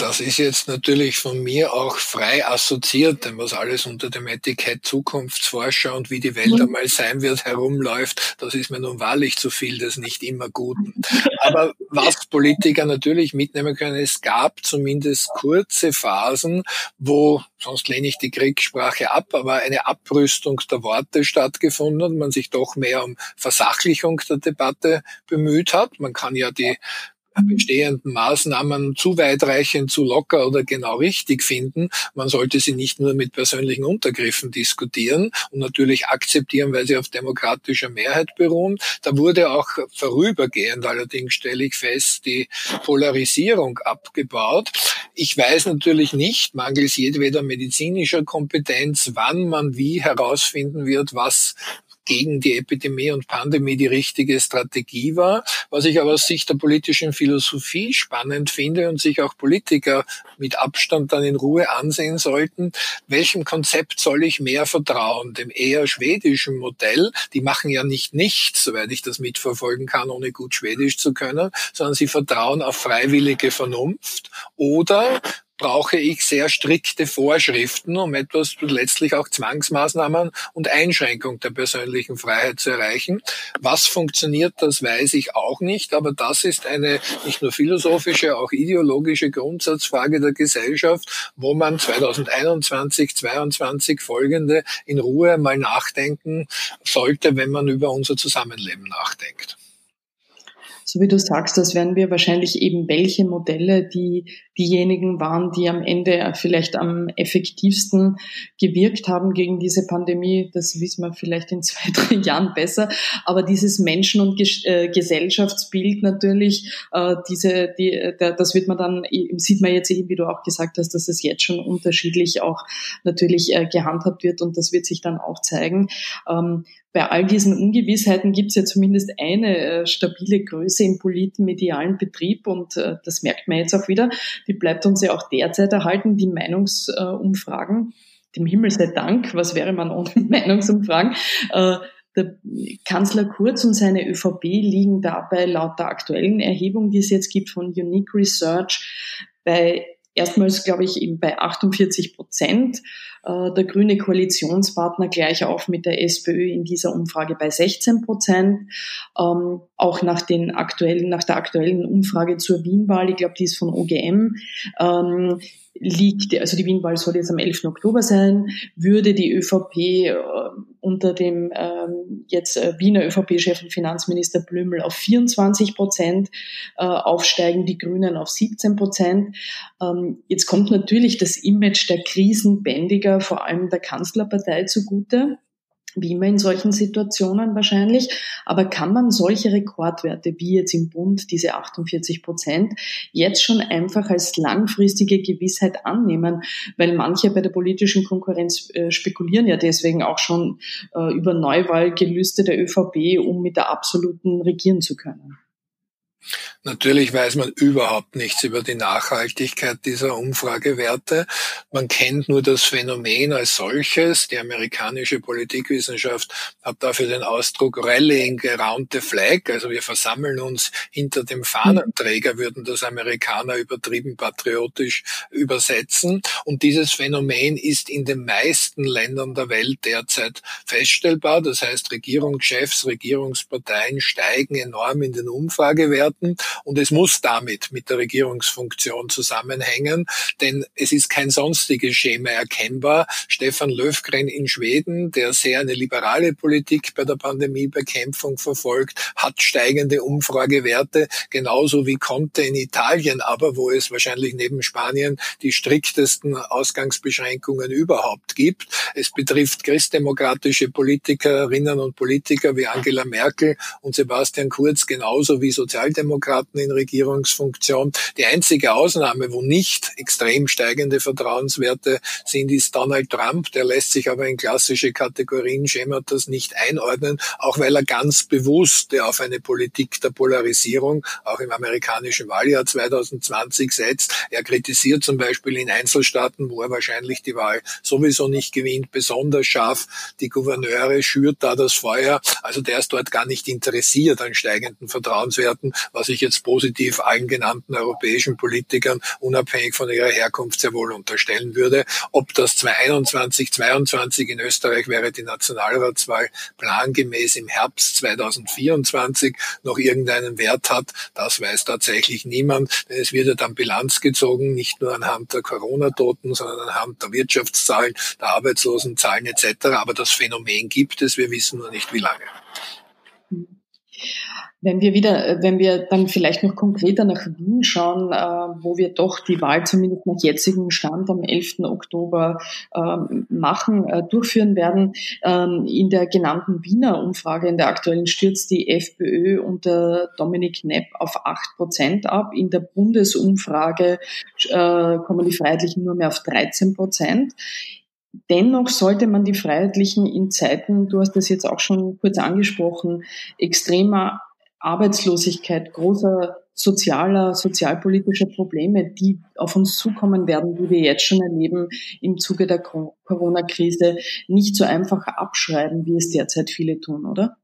Das ist jetzt natürlich von mir auch frei assoziiert, denn was alles unter dem Etikett Zukunftsforscher und wie die Welt mhm. einmal sein wird herumläuft, das ist mir nun wahrlich zu viel des nicht immer Guten. Aber was Politiker natürlich mitnehmen können, es gab zumindest kurze Phasen, wo, sonst lehne ich die Kriegssprache ab, aber eine Abrüstung der Worte stattgefunden und man sich doch mehr um Versachlichung der Debatte bemüht hat. Man kann ja die bestehenden Maßnahmen zu weitreichend, zu locker oder genau richtig finden. Man sollte sie nicht nur mit persönlichen Untergriffen diskutieren und natürlich akzeptieren, weil sie auf demokratischer Mehrheit beruhen. Da wurde auch vorübergehend allerdings, stelle ich fest, die Polarisierung abgebaut. Ich weiß natürlich nicht, mangels jedweder medizinischer Kompetenz, wann man wie herausfinden wird, was gegen die Epidemie und Pandemie die richtige Strategie war. Was ich aber aus Sicht der politischen Philosophie spannend finde und sich auch Politiker mit Abstand dann in Ruhe ansehen sollten, welchem Konzept soll ich mehr vertrauen? Dem eher schwedischen Modell, die machen ja nicht nichts, soweit ich das mitverfolgen kann, ohne gut Schwedisch zu können, sondern sie vertrauen auf freiwillige Vernunft oder brauche ich sehr strikte Vorschriften, um etwas letztlich auch Zwangsmaßnahmen und Einschränkung der persönlichen Freiheit zu erreichen. Was funktioniert, das weiß ich auch nicht, aber das ist eine nicht nur philosophische, auch ideologische Grundsatzfrage der Gesellschaft, wo man 2021, 2022 folgende in Ruhe mal nachdenken sollte, wenn man über unser Zusammenleben nachdenkt so wie du sagst, das werden wir wahrscheinlich eben welche Modelle, die diejenigen waren, die am Ende vielleicht am effektivsten gewirkt haben gegen diese Pandemie. Das wissen wir vielleicht in zwei, drei Jahren besser. Aber dieses Menschen- und äh, Gesellschaftsbild natürlich, äh, diese, die, das wird man dann, sieht man jetzt eben, wie du auch gesagt hast, dass es jetzt schon unterschiedlich auch natürlich äh, gehandhabt wird und das wird sich dann auch zeigen. Bei all diesen Ungewissheiten gibt es ja zumindest eine äh, stabile Größe im politmedialen Betrieb und äh, das merkt man jetzt auch wieder. Die bleibt uns ja auch derzeit erhalten, die Meinungsumfragen. Dem Himmel sei Dank, was wäre man ohne Meinungsumfragen? Äh, der Kanzler Kurz und seine ÖVP liegen dabei laut der aktuellen Erhebung, die es jetzt gibt von Unique Research, bei erstmals, glaube ich, eben bei 48 Prozent. Äh, der grüne Koalitionspartner gleich auf mit der SPÖ in dieser Umfrage bei 16 Prozent. Ähm, auch nach den aktuellen, nach der aktuellen Umfrage zur Wienwahl, ich glaube, die ist von OGM, ähm, liegt, also die Wienwahl soll jetzt am 11. Oktober sein, würde die ÖVP äh, unter dem ähm, jetzt äh, Wiener ÖVP-Chef und Finanzminister Blümel auf 24 Prozent äh, aufsteigen, die Grünen auf 17 Prozent. Ähm, jetzt kommt natürlich das Image der Krisenbändiger, vor allem der Kanzlerpartei zugute wie immer in solchen Situationen wahrscheinlich. Aber kann man solche Rekordwerte wie jetzt im Bund, diese 48 Prozent, jetzt schon einfach als langfristige Gewissheit annehmen? Weil manche bei der politischen Konkurrenz äh, spekulieren ja deswegen auch schon äh, über Neuwahlgelüste der ÖVP, um mit der absoluten regieren zu können. Natürlich weiß man überhaupt nichts über die Nachhaltigkeit dieser Umfragewerte. Man kennt nur das Phänomen als solches. Die amerikanische Politikwissenschaft hat dafür den Ausdruck Rallying around the flag. Also wir versammeln uns hinter dem Fahnenträger, würden das Amerikaner übertrieben patriotisch übersetzen. Und dieses Phänomen ist in den meisten Ländern der Welt derzeit feststellbar. Das heißt, Regierungschefs, Regierungsparteien steigen enorm in den Umfragewerten. Und es muss damit mit der Regierungsfunktion zusammenhängen, denn es ist kein sonstiges Schema erkennbar. Stefan Löfgren in Schweden, der sehr eine liberale Politik bei der Pandemiebekämpfung verfolgt, hat steigende Umfragewerte, genauso wie Conte in Italien, aber wo es wahrscheinlich neben Spanien die striktesten Ausgangsbeschränkungen überhaupt gibt. Es betrifft christdemokratische Politikerinnen und Politiker wie Angela Merkel und Sebastian Kurz genauso wie Sozialdemokraten Kandidaten in Regierungsfunktion. Die einzige Ausnahme, wo nicht extrem steigende Vertrauenswerte sind, ist Donald Trump. Der lässt sich aber in klassische Kategorien Schematas nicht einordnen, auch weil er ganz bewusst auf eine Politik der Polarisierung auch im amerikanischen Wahljahr 2020 setzt. Er kritisiert zum Beispiel in Einzelstaaten, wo er wahrscheinlich die Wahl sowieso nicht gewinnt, besonders scharf die Gouverneure, schürt da das Feuer. Also der ist dort gar nicht interessiert an steigenden Vertrauenswerten, was ich jetzt positiv allen genannten europäischen Politikern unabhängig von ihrer Herkunft sehr wohl unterstellen würde. Ob das 2021, 2022 in Österreich wäre die Nationalratswahl plangemäß im Herbst 2024 noch irgendeinen Wert hat, das weiß tatsächlich niemand, denn es wird ja dann Bilanz gezogen, nicht nur anhand der Corona-Toten, sondern anhand der Wirtschaftszahlen, der Arbeitslosenzahlen etc. Aber das Phänomen gibt es, wir wissen nur nicht wie lange. Wenn wir wieder, äh, wenn wir dann vielleicht noch konkreter nach Wien schauen, äh, wo wir doch die Wahl zumindest nach jetzigem Stand am 11. Oktober äh, machen, äh, durchführen werden, ähm, in der genannten Wiener Umfrage, in der aktuellen stürzt die FPÖ unter Dominik Nepp auf 8 Prozent ab. In der Bundesumfrage äh, kommen die Freiheitlichen nur mehr auf 13 Prozent. Dennoch sollte man die Freiheitlichen in Zeiten, du hast das jetzt auch schon kurz angesprochen, extremer Arbeitslosigkeit, großer sozialer, sozialpolitischer Probleme, die auf uns zukommen werden, die wir jetzt schon erleben im Zuge der Corona-Krise, nicht so einfach abschreiben, wie es derzeit viele tun, oder?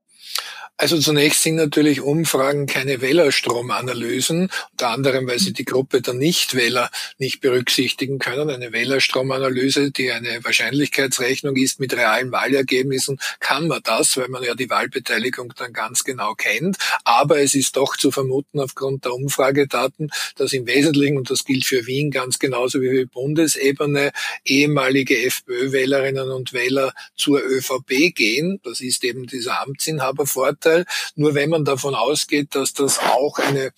Also zunächst sind natürlich Umfragen keine Wählerstromanalysen, unter anderem, weil sie die Gruppe der Nichtwähler nicht berücksichtigen können. Eine Wählerstromanalyse, die eine Wahrscheinlichkeitsrechnung ist mit realen Wahlergebnissen, kann man das, weil man ja die Wahlbeteiligung dann ganz genau kennt. Aber es ist doch zu vermuten aufgrund der Umfragedaten, dass im Wesentlichen, und das gilt für Wien ganz genauso wie für Bundesebene, ehemalige FPÖ-Wählerinnen und Wähler zur ÖVP gehen. Das ist eben dieser Amtsinhabervorteil. Vorteil. Nur wenn man davon ausgeht, dass das auch eine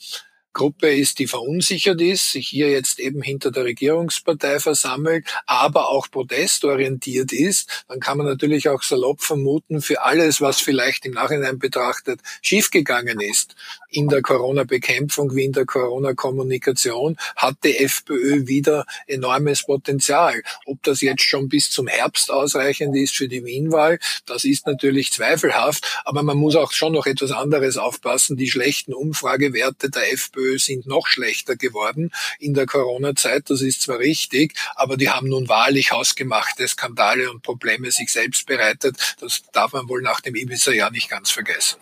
Gruppe ist, die verunsichert ist, sich hier jetzt eben hinter der Regierungspartei versammelt, aber auch protestorientiert ist, dann kann man natürlich auch salopp vermuten, für alles, was vielleicht im Nachhinein betrachtet schiefgegangen ist, in der Corona-Bekämpfung wie in der Corona-Kommunikation, hat die FPÖ wieder enormes Potenzial. Ob das jetzt schon bis zum Herbst ausreichend ist für die Wienwahl, das ist natürlich zweifelhaft, aber man muss auch schon noch etwas anderes aufpassen. Die schlechten Umfragewerte der FPÖ FPÖ sind noch schlechter geworden in der Corona-Zeit. Das ist zwar richtig, aber die haben nun wahrlich hausgemachte Skandale und Probleme sich selbst bereitet. Das darf man wohl nach dem Ibiza-Jahr nicht ganz vergessen.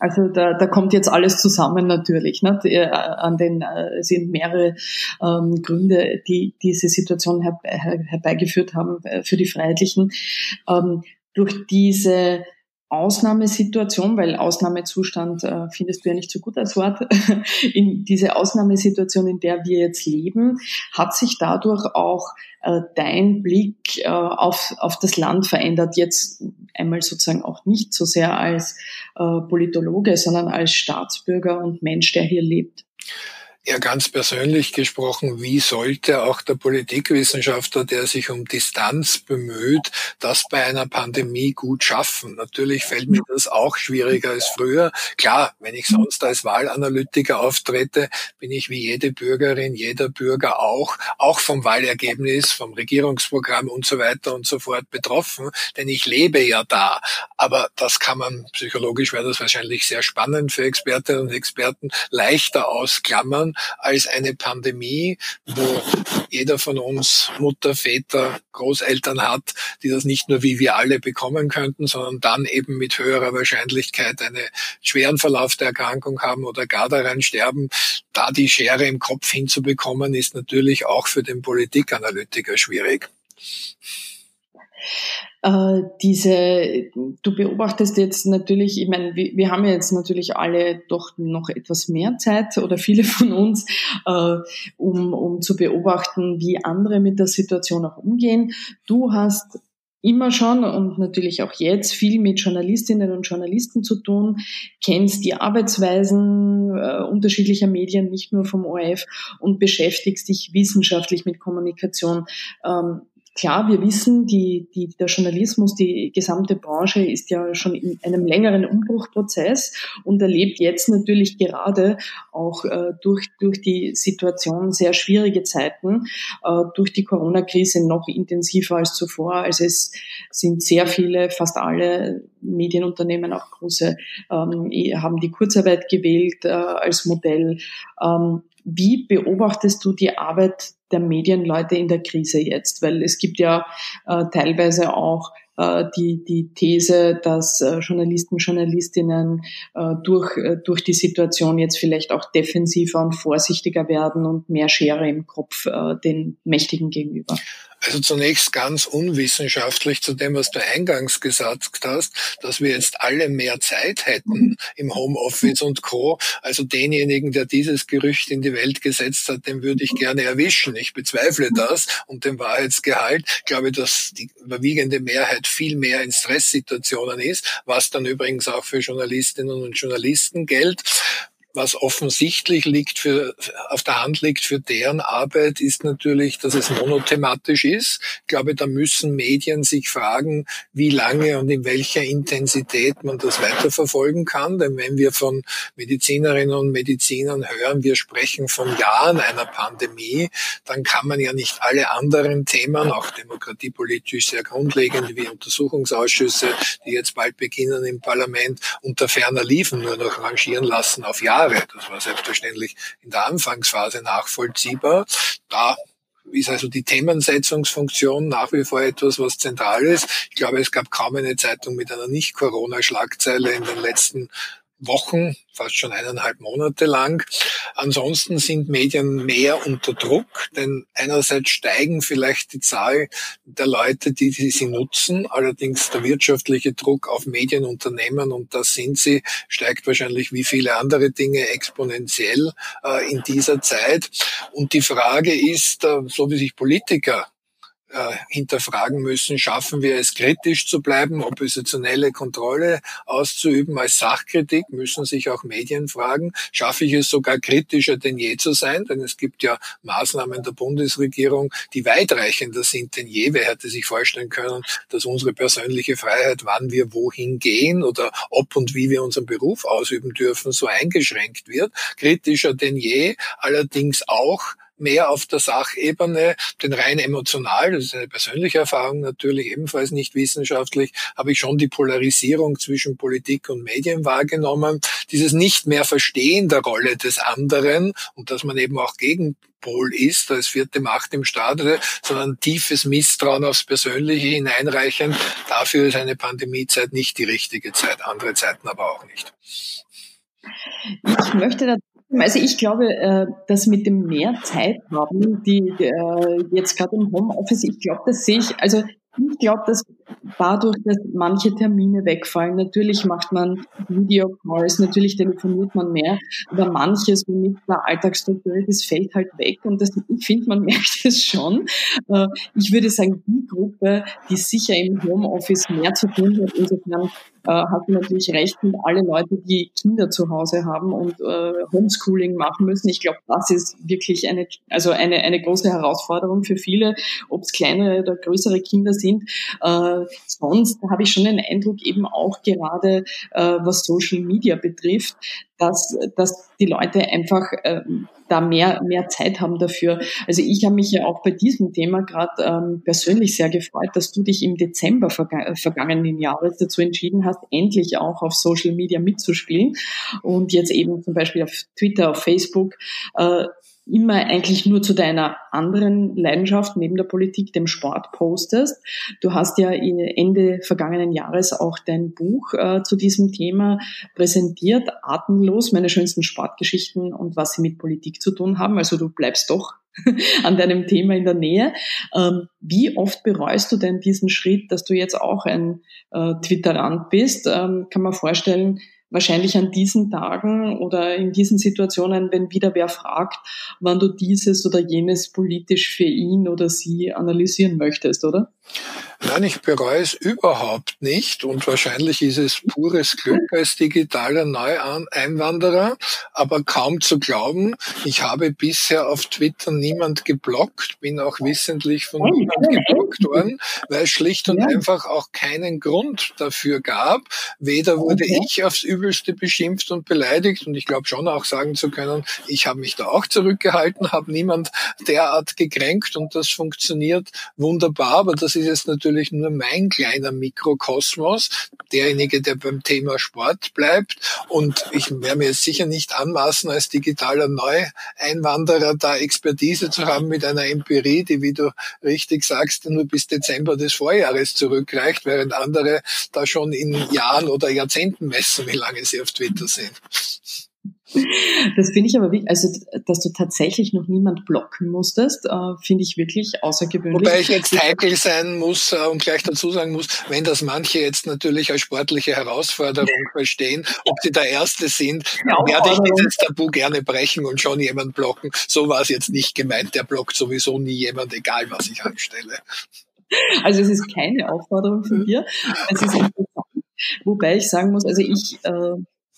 Also da, da kommt jetzt alles zusammen natürlich. Ne? Äh, an den äh, sind mehrere ähm, Gründe, die diese Situation her, her, herbeigeführt haben äh, für die Freiheitlichen. Ähm, durch diese Ausnahmesituation, weil Ausnahmezustand äh, findest du ja nicht so gut als Wort, in diese Ausnahmesituation, in der wir jetzt leben, hat sich dadurch auch äh, dein Blick äh, auf, auf das Land verändert. Jetzt einmal sozusagen auch nicht so sehr als äh, Politologe, sondern als Staatsbürger und Mensch, der hier lebt. Ja, ganz persönlich gesprochen, wie sollte auch der Politikwissenschaftler, der sich um Distanz bemüht, das bei einer Pandemie gut schaffen? Natürlich fällt mir das auch schwieriger als früher. Klar, wenn ich sonst als Wahlanalytiker auftrete, bin ich wie jede Bürgerin, jeder Bürger auch, auch vom Wahlergebnis, vom Regierungsprogramm und so weiter und so fort betroffen, denn ich lebe ja da. Aber das kann man, psychologisch wäre das wahrscheinlich sehr spannend für Expertinnen und Experten, leichter ausklammern als eine Pandemie, wo jeder von uns Mutter, Väter, Großeltern hat, die das nicht nur wie wir alle bekommen könnten, sondern dann eben mit höherer Wahrscheinlichkeit einen schweren Verlauf der Erkrankung haben oder gar daran sterben. Da die Schere im Kopf hinzubekommen, ist natürlich auch für den Politikanalytiker schwierig äh, diese, du beobachtest jetzt natürlich, ich meine, wir, wir, haben ja jetzt natürlich alle doch noch etwas mehr Zeit oder viele von uns, äh, um, um zu beobachten, wie andere mit der Situation auch umgehen. Du hast immer schon und natürlich auch jetzt viel mit Journalistinnen und Journalisten zu tun, kennst die Arbeitsweisen äh, unterschiedlicher Medien, nicht nur vom ORF und beschäftigst dich wissenschaftlich mit Kommunikation. Ähm, Klar, wir wissen, die, die, der Journalismus, die gesamte Branche ist ja schon in einem längeren Umbruchprozess und erlebt jetzt natürlich gerade auch äh, durch, durch die Situation sehr schwierige Zeiten, äh, durch die Corona-Krise noch intensiver als zuvor. Also es sind sehr viele, fast alle Medienunternehmen, auch große, ähm, haben die Kurzarbeit gewählt äh, als Modell. Ähm, wie beobachtest du die Arbeit der Medienleute in der Krise jetzt? Weil es gibt ja äh, teilweise auch äh, die, die These, dass äh, Journalisten, Journalistinnen äh, durch, äh, durch die Situation jetzt vielleicht auch defensiver und vorsichtiger werden und mehr Schere im Kopf äh, den Mächtigen gegenüber. Also zunächst ganz unwissenschaftlich zu dem, was du eingangs gesagt hast, dass wir jetzt alle mehr Zeit hätten im Homeoffice und Co. Also denjenigen, der dieses Gerücht in die Welt gesetzt hat, den würde ich gerne erwischen. Ich bezweifle das und dem Wahrheitsgehalt. Ich glaube, dass die überwiegende Mehrheit viel mehr in Stresssituationen ist, was dann übrigens auch für Journalistinnen und Journalisten gilt was offensichtlich liegt für, auf der Hand liegt für deren Arbeit, ist natürlich, dass es monothematisch ist. Ich glaube, da müssen Medien sich fragen, wie lange und in welcher Intensität man das weiterverfolgen kann. Denn wenn wir von Medizinerinnen und Medizinern hören, wir sprechen von Jahren einer Pandemie, dann kann man ja nicht alle anderen Themen, auch demokratiepolitisch sehr grundlegend wie Untersuchungsausschüsse, die jetzt bald beginnen im Parlament, unter ferner Liefen nur noch rangieren lassen auf Jahre. Jahre. Das war selbstverständlich in der Anfangsphase nachvollziehbar. Da ist also die Themensetzungsfunktion nach wie vor etwas, was zentral ist. Ich glaube, es gab kaum eine Zeitung mit einer Nicht-Corona-Schlagzeile in den letzten Wochen, fast schon eineinhalb Monate lang. Ansonsten sind Medien mehr unter Druck, denn einerseits steigen vielleicht die Zahl der Leute, die, sie nutzen. Allerdings der wirtschaftliche Druck auf Medienunternehmen, und das sind sie, steigt wahrscheinlich wie viele andere Dinge exponentiell äh, in dieser Zeit. Und die Frage ist, äh, so wie sich Politiker äh, hinterfragen müssen, schaffen wir es kritisch zu bleiben, oppositionelle Kontrolle auszuüben als Sachkritik, müssen sich auch Medien fragen, schaffe ich es sogar kritischer denn je zu sein, denn es gibt ja Maßnahmen der Bundesregierung, die weitreichender sind denn je. Wer hätte sich vorstellen können, dass unsere persönliche Freiheit, wann wir wohin gehen oder ob und wie wir unseren Beruf ausüben dürfen, so eingeschränkt wird. Kritischer denn je, allerdings auch mehr auf der Sachebene, denn rein emotional, das ist eine persönliche Erfahrung natürlich ebenfalls nicht wissenschaftlich, habe ich schon die Polarisierung zwischen Politik und Medien wahrgenommen. Dieses nicht mehr Verstehen der Rolle des anderen und dass man eben auch Gegenpol ist als vierte Macht im Staate, sondern tiefes Misstrauen aufs Persönliche hineinreichen. Dafür ist eine Pandemiezeit nicht die richtige Zeit, andere Zeiten aber auch nicht. Ich möchte da also ich glaube, äh, dass mit dem mehr Zeit haben, die äh, jetzt gerade im Homeoffice, ich glaube, das sehe ich, also ich glaube, dass dadurch, dass manche Termine wegfallen, natürlich macht man Videocalls, natürlich telefoniert man mehr, aber manches, womit der Alltagsstruktur ist, fällt halt weg und das, ich finde, man merkt es schon. Äh, ich würde sagen, die Gruppe, die sicher im Homeoffice mehr zu tun hat, insofern äh, hat natürlich recht mit alle Leute, die Kinder zu Hause haben und äh, Homeschooling machen müssen. Ich glaube, das ist wirklich eine, also eine, eine große Herausforderung für viele, ob es kleinere oder größere Kinder sind. Äh, sonst habe ich schon den Eindruck, eben auch gerade äh, was Social Media betrifft, dass, dass die Leute einfach äh, da mehr, mehr Zeit haben dafür. Also ich habe mich ja auch bei diesem Thema gerade ähm, persönlich sehr gefreut, dass du dich im Dezember verga vergangenen Jahres dazu entschieden hast, endlich auch auf Social Media mitzuspielen und jetzt eben zum Beispiel auf Twitter, auf Facebook äh, immer eigentlich nur zu deiner anderen Leidenschaft neben der Politik, dem Sport, postest. Du hast ja Ende vergangenen Jahres auch dein Buch äh, zu diesem Thema präsentiert, Atemlos, meine schönsten Sportgeschichten und was sie mit Politik zu tun haben. Also du bleibst doch an deinem Thema in der Nähe. Ähm, wie oft bereust du denn diesen Schritt, dass du jetzt auch ein äh, Twitterant bist? Ähm, kann man vorstellen, wahrscheinlich an diesen Tagen oder in diesen Situationen, wenn wieder wer fragt, wann du dieses oder jenes politisch für ihn oder sie analysieren möchtest, oder? Nein, ich bereue es überhaupt nicht und wahrscheinlich ist es pures Glück als digitaler Neueinwanderer, aber kaum zu glauben. Ich habe bisher auf Twitter niemand geblockt, bin auch wissentlich von niemand geblockt worden, weil es schlicht und einfach auch keinen Grund dafür gab. Weder wurde ich aufs Übelste beschimpft und beleidigt und ich glaube schon auch sagen zu können, ich habe mich da auch zurückgehalten, habe niemand derart gekränkt und das funktioniert wunderbar, aber das ist jetzt natürlich natürlich nur mein kleiner Mikrokosmos, derjenige, der beim Thema Sport bleibt. Und ich werde mir jetzt sicher nicht anmaßen, als digitaler Neueinwanderer da Expertise zu haben mit einer Empirie, die, wie du richtig sagst, nur bis Dezember des Vorjahres zurückreicht, während andere da schon in Jahren oder Jahrzehnten messen, wie lange sie auf Twitter sind. Das finde ich aber wirklich, also dass du tatsächlich noch niemand blocken musstest, äh, finde ich wirklich außergewöhnlich. Wobei ich jetzt heikel sein muss äh, und gleich dazu sagen muss, wenn das manche jetzt natürlich als sportliche Herausforderung verstehen, ob sie der Erste sind, ja, werde ich dieses Tabu gerne brechen und schon jemand blocken. So war es jetzt nicht gemeint. Der blockt sowieso nie jemand, egal was ich anstelle. Also es ist keine Aufforderung von dir. Es ist interessant. Wobei ich sagen muss, also ich äh,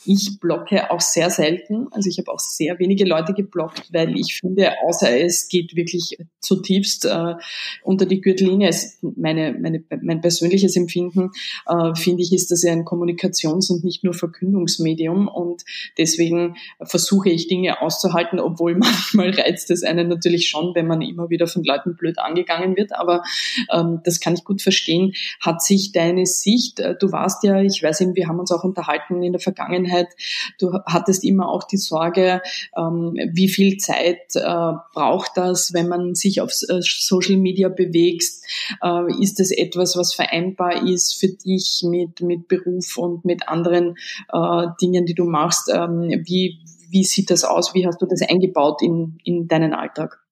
ich blocke auch sehr selten. Also ich habe auch sehr wenige Leute geblockt, weil ich finde, außer es geht wirklich zutiefst äh, unter die Gürtellinie, ist meine, meine, mein persönliches Empfinden, äh, finde ich, ist das ja ein Kommunikations- und nicht nur Verkündungsmedium. Und deswegen versuche ich Dinge auszuhalten, obwohl manchmal reizt es einen natürlich schon, wenn man immer wieder von Leuten blöd angegangen wird. Aber ähm, das kann ich gut verstehen. Hat sich deine Sicht, äh, du warst ja, ich weiß eben, wir haben uns auch unterhalten in der Vergangenheit, Vergangenheit. Du hattest immer auch die Sorge, ähm, wie viel Zeit äh, braucht das, wenn man sich auf äh, Social Media bewegt? Äh, ist das etwas, was vereinbar ist für dich mit, mit Beruf und mit anderen Dingen, die du machst? Ähm, wie, wie sieht das aus? Wie hast du das eingebaut in, in deinen Alltag?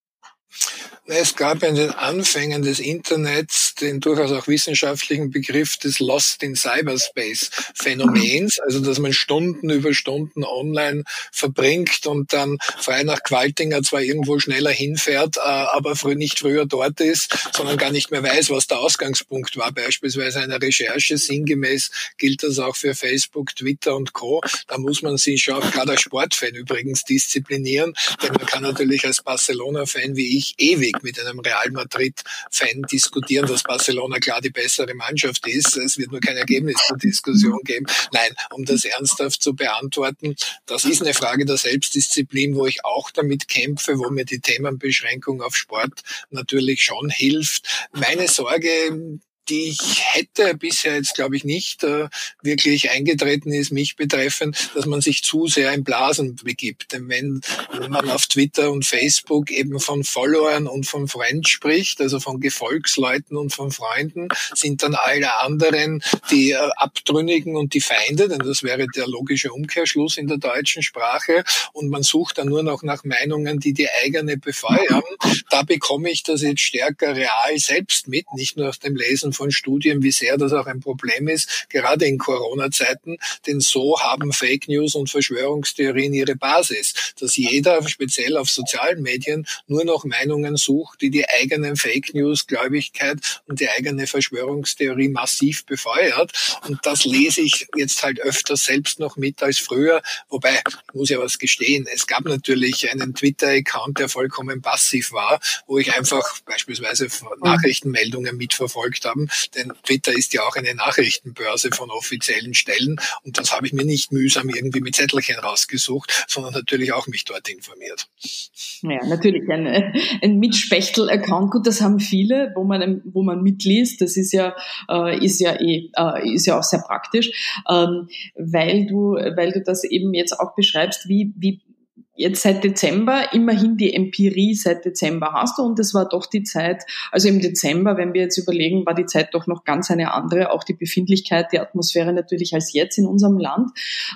Es gab in den Anfängen des Internets den durchaus auch wissenschaftlichen Begriff des Lost in Cyberspace Phänomens, also dass man Stunden über Stunden online verbringt und dann frei nach Qualtinger zwar irgendwo schneller hinfährt, äh, aber nicht früher dort ist, sondern gar nicht mehr weiß, was der Ausgangspunkt war. Beispielsweise einer Recherche sinngemäß gilt das auch für Facebook, Twitter und Co. Da muss man sich schon, gerade als Sportfan übrigens, disziplinieren, denn man kann natürlich als Barcelona-Fan wie ich ewig mit einem Real Madrid-Fan diskutieren, dass Barcelona klar die bessere Mannschaft ist. Es wird nur kein Ergebnis der Diskussion geben. Nein, um das ernsthaft zu beantworten, das ist eine Frage der Selbstdisziplin, wo ich auch damit kämpfe, wo mir die Themenbeschränkung auf Sport natürlich schon hilft. Meine Sorge die ich hätte bisher jetzt, glaube ich, nicht äh, wirklich eingetreten ist, mich betreffend, dass man sich zu sehr in Blasen begibt. Denn wenn man auf Twitter und Facebook eben von Followern und von Friends spricht, also von Gefolgsleuten und von Freunden, sind dann alle anderen die äh, Abtrünnigen und die Feinde, denn das wäre der logische Umkehrschluss in der deutschen Sprache. Und man sucht dann nur noch nach Meinungen, die die eigene befeuern. Da bekomme ich das jetzt stärker real selbst mit, nicht nur aus dem Lesen von Studien, wie sehr das auch ein Problem ist, gerade in Corona-Zeiten, denn so haben Fake News und Verschwörungstheorien ihre Basis, dass jeder speziell auf sozialen Medien nur noch Meinungen sucht, die die eigenen Fake News, Gläubigkeit und die eigene Verschwörungstheorie massiv befeuert. Und das lese ich jetzt halt öfter selbst noch mit als früher, wobei, muss ja was gestehen, es gab natürlich einen Twitter-Account, der vollkommen passiv war, wo ich einfach beispielsweise Nachrichtenmeldungen mitverfolgt habe haben, denn Twitter ist ja auch eine Nachrichtenbörse von offiziellen Stellen und das habe ich mir nicht mühsam irgendwie mit Zettelchen rausgesucht, sondern natürlich auch mich dort informiert. Ja, natürlich ein, ein Mitspechtel-Account, gut, das haben viele, wo man wo man mitliest. Das ist ja äh, ist ja eh äh, ist ja auch sehr praktisch, ähm, weil du weil du das eben jetzt auch beschreibst, wie wie jetzt seit Dezember immerhin die Empirie seit Dezember hast du und es war doch die Zeit, also im Dezember, wenn wir jetzt überlegen, war die Zeit doch noch ganz eine andere, auch die Befindlichkeit, die Atmosphäre natürlich als jetzt in unserem Land.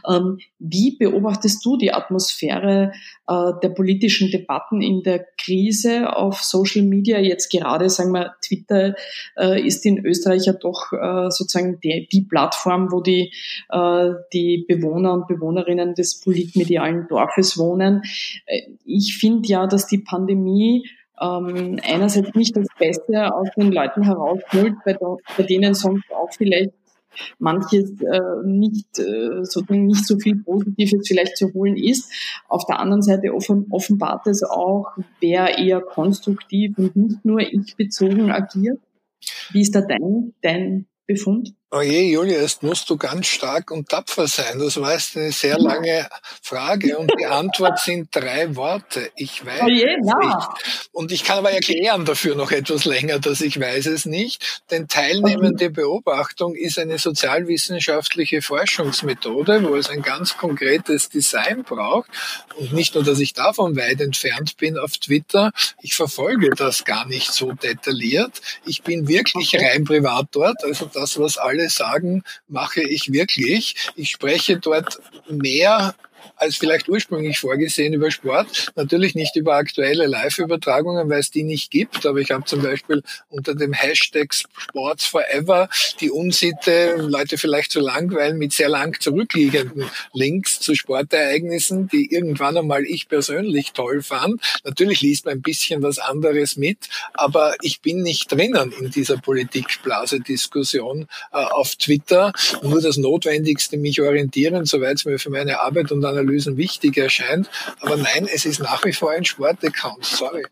Ähm, wie beobachtest du die Atmosphäre äh, der politischen Debatten in der Krise auf Social Media? Jetzt gerade, sagen wir, Twitter äh, ist in Österreich ja doch äh, sozusagen die, Plattform, wo die, die Bewohner und Bewohnerinnen des politmedialen Dorfes wohnen können. Äh, ich finde ja, dass die Pandemie ähm, einerseits nicht das Beste aus den Leuten herausholt, bei, bei denen sonst auch vielleicht manches äh, nicht, äh, so, nicht so viel Positives vielleicht zu holen ist. Auf der anderen Seite offen, offenbart es auch, wer eher konstruktiv und nicht nur ich-bezogen agiert. Wie ist da dein, dein Befund? Oje, oh Julia, jetzt musst du ganz stark und tapfer sein. Das war jetzt eine sehr lange Frage und die Antwort sind drei Worte. Ich weiß Oje, oh es ja. nicht. Und ich kann aber erklären dafür noch etwas länger, dass ich weiß es nicht. Denn teilnehmende Beobachtung ist eine sozialwissenschaftliche Forschungsmethode, wo es ein ganz konkretes Design braucht. Und nicht nur, dass ich davon weit entfernt bin auf Twitter, ich verfolge das gar nicht so detailliert. Ich bin wirklich rein privat dort. Also das, was alle sagen, mache ich wirklich. Ich spreche dort mehr als vielleicht ursprünglich vorgesehen über Sport. Natürlich nicht über aktuelle Live-Übertragungen, weil es die nicht gibt. Aber ich habe zum Beispiel unter dem Hashtag Sports Forever die Unsitte, Leute vielleicht zu langweilen, mit sehr lang zurückliegenden Links zu Sportereignissen, die irgendwann einmal ich persönlich toll fand. Natürlich liest man ein bisschen was anderes mit, aber ich bin nicht drinnen in dieser Politikblase-Diskussion äh, auf Twitter. Nur das Notwendigste, mich orientieren, soweit es mir für meine Arbeit und Analysen wichtig erscheint. Aber nein, es ist nach wie vor ein Sportaccount. Sorry.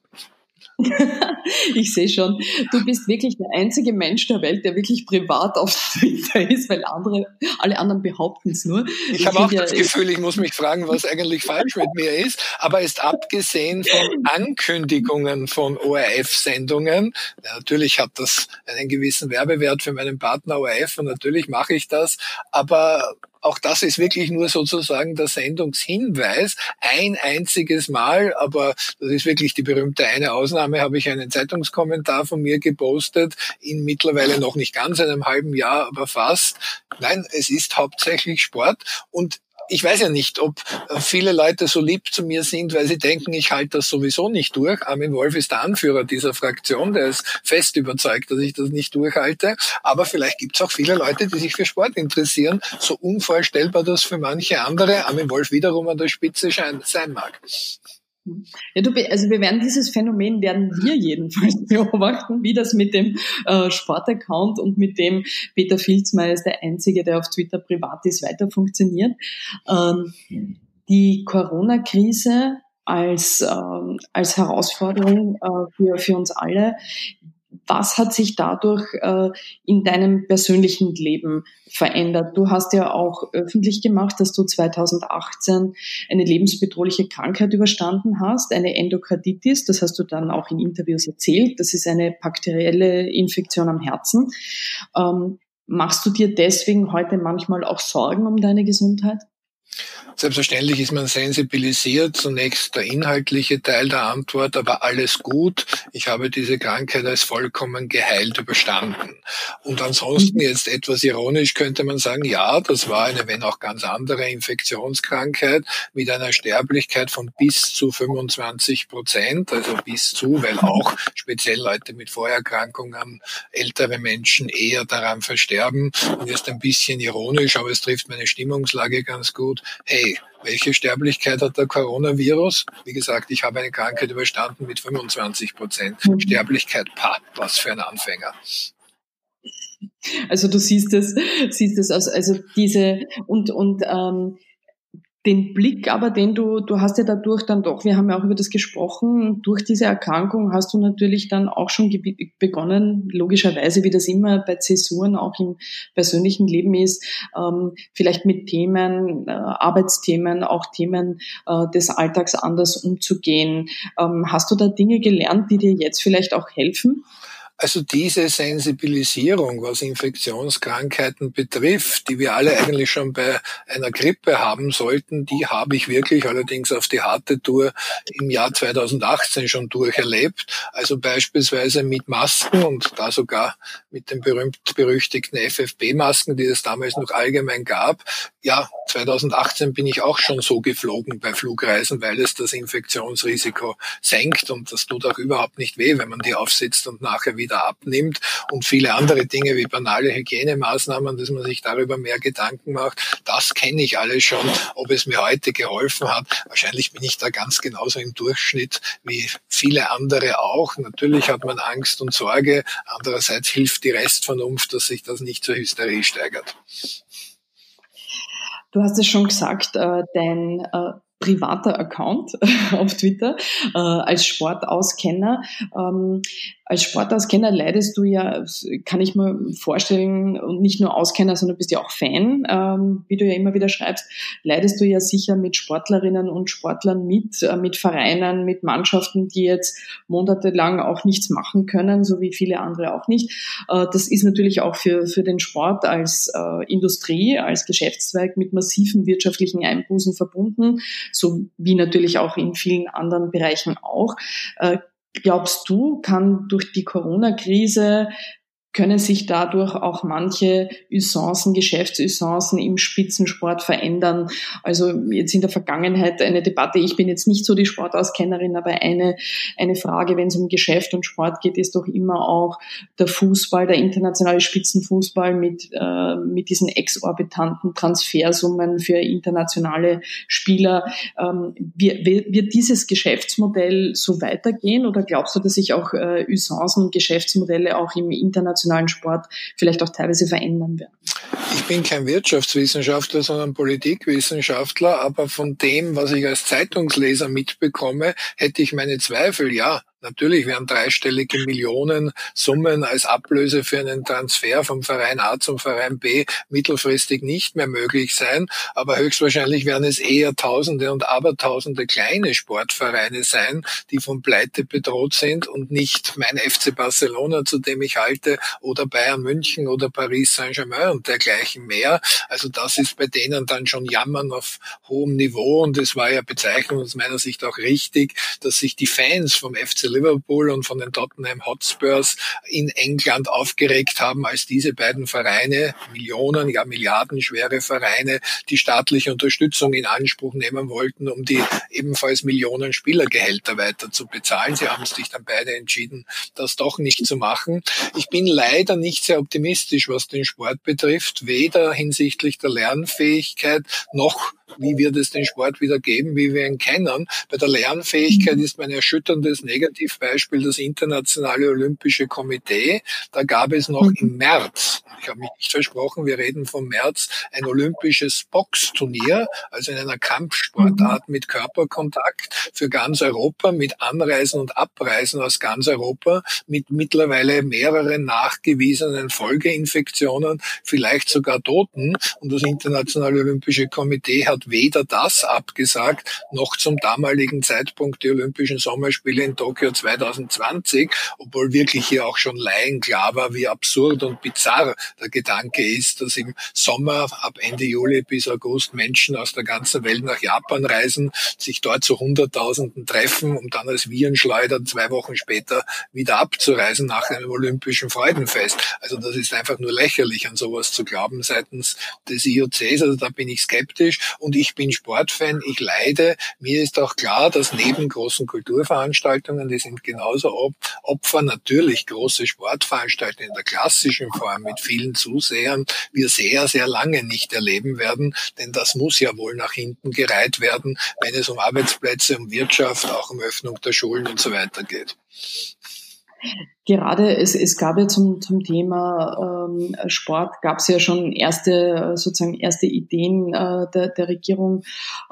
ich sehe schon, du bist wirklich der einzige Mensch der Welt, der wirklich privat auf Twitter ist, weil andere, alle anderen behaupten es nur. Ich, ich habe auch ja, das Gefühl, ich muss mich fragen, was eigentlich falsch mit mir ist. Aber ist abgesehen von Ankündigungen von ORF-Sendungen, natürlich hat das einen gewissen Werbewert für meinen Partner ORF und natürlich mache ich das, aber auch das ist wirklich nur sozusagen der Sendungshinweis. Ein einziges Mal, aber das ist wirklich die berühmte eine Ausnahme, habe ich einen Zeitungskommentar von mir gepostet, in mittlerweile noch nicht ganz einem halben Jahr, aber fast. Nein, es ist hauptsächlich Sport und ich weiß ja nicht, ob äh, viele Leute so lieb zu mir sind, weil sie denken, ich halte das sowieso nicht durch. Armin Wolf ist der Anführer dieser Fraktion, der ist fest überzeugt, dass ich das nicht durchhalte. Aber vielleicht gibt es auch viele Leute, die sich für Sport interessieren, so unvorstellbar das für manche andere, Armin Wolf wiederum an der Spitze sein mag. Ja, du, also wir werden dieses Phänomen werden wir jedenfalls beobachten, wie das mit dem äh, Sportaccount und mit dem Peter Filzmeier ist der einzige, der auf Twitter privat ist, weiter funktioniert. Ähm, die Corona-Krise als, äh, als Herausforderung äh, für, für uns alle was hat sich dadurch äh, in deinem persönlichen Leben verändert? Du hast ja auch öffentlich gemacht, dass du 2018 eine lebensbedrohliche Krankheit überstanden hast, eine Endokarditis. Das hast du dann auch in Interviews erzählt. Das ist eine bakterielle Infektion am Herzen. Ähm, machst du dir deswegen heute manchmal auch Sorgen um deine Gesundheit? Selbstverständlich ist man sensibilisiert. Zunächst der inhaltliche Teil der Antwort, aber alles gut. Ich habe diese Krankheit als vollkommen geheilt überstanden. Und ansonsten jetzt etwas ironisch könnte man sagen, ja, das war eine, wenn auch ganz andere Infektionskrankheit mit einer Sterblichkeit von bis zu 25 Prozent, also bis zu, weil auch speziell Leute mit Vorerkrankungen, ältere Menschen eher daran versterben. Und jetzt ein bisschen ironisch, aber es trifft meine Stimmungslage ganz gut. Hey, hey, welche Sterblichkeit hat der Coronavirus? Wie gesagt, ich habe eine Krankheit überstanden mit 25 Prozent mhm. Sterblichkeit. Pa, was für ein Anfänger. Also du siehst es, siehst es als, also diese und und ähm, den Blick aber, den du, du hast ja dadurch dann doch, wir haben ja auch über das gesprochen, durch diese Erkrankung hast du natürlich dann auch schon begonnen, logischerweise, wie das immer bei Zäsuren auch im persönlichen Leben ist, ähm, vielleicht mit Themen, äh, Arbeitsthemen, auch Themen äh, des Alltags anders umzugehen. Ähm, hast du da Dinge gelernt, die dir jetzt vielleicht auch helfen? Also diese Sensibilisierung, was Infektionskrankheiten betrifft, die wir alle eigentlich schon bei einer Grippe haben sollten, die habe ich wirklich allerdings auf die harte Tour im Jahr 2018 schon durcherlebt. Also beispielsweise mit Masken und da sogar mit den berühmt-berüchtigten FFP-Masken, die es damals noch allgemein gab. Ja, 2018 bin ich auch schon so geflogen bei Flugreisen, weil es das Infektionsrisiko senkt und das tut auch überhaupt nicht weh, wenn man die aufsitzt und nachher wieder wieder abnimmt und viele andere Dinge wie banale Hygienemaßnahmen, dass man sich darüber mehr Gedanken macht. Das kenne ich alles schon. Ob es mir heute geholfen hat, wahrscheinlich bin ich da ganz genauso im Durchschnitt wie viele andere auch. Natürlich hat man Angst und Sorge. Andererseits hilft die Restvernunft, dass sich das nicht zur Hysterie steigert. Du hast es schon gesagt, äh, dein äh, privater Account auf Twitter äh, als Sportauskenner. Als Sportauskenner leidest du ja, kann ich mir vorstellen, und nicht nur Auskenner, sondern bist ja auch Fan, ähm, wie du ja immer wieder schreibst, leidest du ja sicher mit Sportlerinnen und Sportlern mit, äh, mit Vereinen, mit Mannschaften, die jetzt monatelang auch nichts machen können, so wie viele andere auch nicht. Äh, das ist natürlich auch für, für den Sport als äh, Industrie, als Geschäftszweig mit massiven wirtschaftlichen Einbußen verbunden, so wie natürlich auch in vielen anderen Bereichen auch. Glaubst du, kann durch die Corona-Krise können sich dadurch auch manche Usancen, Geschäftsusancen im Spitzensport verändern. Also jetzt in der Vergangenheit eine Debatte, ich bin jetzt nicht so die Sportauskennerin, aber eine, eine Frage, wenn es um Geschäft und Sport geht, ist doch immer auch der Fußball, der internationale Spitzenfußball mit, äh, mit diesen exorbitanten Transfersummen für internationale Spieler. Ähm, wird, wird dieses Geschäftsmodell so weitergehen oder glaubst du, dass sich auch äh, Usancen und Geschäftsmodelle auch im internationalen internationalen Sport vielleicht auch teilweise verändern werden. Ich bin kein Wirtschaftswissenschaftler, sondern Politikwissenschaftler, aber von dem, was ich als Zeitungsleser mitbekomme, hätte ich meine Zweifel, ja. Natürlich werden dreistellige Millionen Summen als Ablöse für einen Transfer vom Verein A zum Verein B mittelfristig nicht mehr möglich sein, aber höchstwahrscheinlich werden es eher Tausende und Abertausende kleine Sportvereine sein, die von Pleite bedroht sind und nicht mein FC Barcelona, zu dem ich halte, oder Bayern München oder Paris Saint-Germain und dergleichen mehr. Also das ist bei denen dann schon Jammern auf hohem Niveau und es war ja Bezeichnung aus meiner Sicht auch richtig, dass sich die Fans vom FC Liverpool und von den Tottenham Hotspurs in England aufgeregt haben, als diese beiden Vereine, Millionen, ja Milliarden schwere Vereine, die staatliche Unterstützung in Anspruch nehmen wollten, um die ebenfalls Millionen Spielergehälter weiter zu bezahlen. Sie haben sich dann beide entschieden, das doch nicht zu machen. Ich bin leider nicht sehr optimistisch, was den Sport betrifft, weder hinsichtlich der Lernfähigkeit noch wie wird es den Sport wieder geben, wie wir ihn kennen. Bei der Lernfähigkeit ist mein erschütterndes Negativbeispiel das Internationale Olympische Komitee. Da gab es noch im mhm. März, ich habe mich nicht versprochen, wir reden vom März, ein olympisches Boxturnier, also in einer Kampfsportart mhm. mit Körperkontakt für ganz Europa, mit Anreisen und Abreisen aus ganz Europa, mit mittlerweile mehreren nachgewiesenen Folgeinfektionen, vielleicht sogar Toten. Und das Internationale Olympische Komitee hat weder das abgesagt, noch zum damaligen Zeitpunkt die Olympischen Sommerspiele in Tokio 2020, obwohl wirklich hier auch schon Laien klar war, wie absurd und bizarr der Gedanke ist, dass im Sommer ab Ende Juli bis August Menschen aus der ganzen Welt nach Japan reisen, sich dort zu Hunderttausenden treffen, um dann als Virenschleuder zwei Wochen später wieder abzureisen nach einem olympischen Freudenfest. Also das ist einfach nur lächerlich, an sowas zu glauben seitens des IOCs. Also da bin ich skeptisch und ich bin Sportfan, ich leide. Mir ist auch klar, dass neben großen Kulturveranstaltungen, die sind genauso Opfer, natürlich große Sportveranstaltungen in der klassischen Form mit vielen Zusehern, wir sehr, sehr lange nicht erleben werden, denn das muss ja wohl nach hinten gereiht werden, wenn es um Arbeitsplätze, um Wirtschaft, auch um Öffnung der Schulen und so weiter geht. Gerade es, es gab ja zum, zum Thema ähm, Sport gab es ja schon erste sozusagen erste Ideen äh, der, der Regierung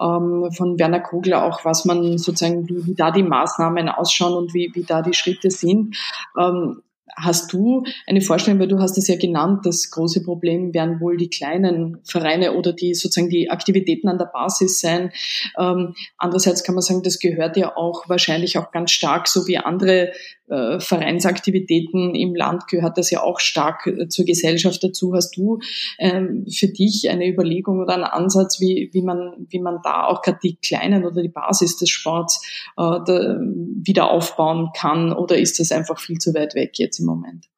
ähm, von Werner Kogler auch, was man sozusagen wie, wie da die Maßnahmen ausschauen und wie, wie da die Schritte sind. Ähm, Hast du eine Vorstellung, weil du hast es ja genannt, das große Problem werden wohl die kleinen Vereine oder die sozusagen die Aktivitäten an der Basis sein. Ähm, andererseits kann man sagen, das gehört ja auch wahrscheinlich auch ganz stark, so wie andere äh, Vereinsaktivitäten im Land gehört das ja auch stark äh, zur Gesellschaft dazu. Hast du ähm, für dich eine Überlegung oder einen Ansatz, wie, wie, man, wie man da auch gerade die Kleinen oder die Basis des Sports äh, da, wieder aufbauen kann? Oder ist das einfach viel zu weit weg jetzt im Moment?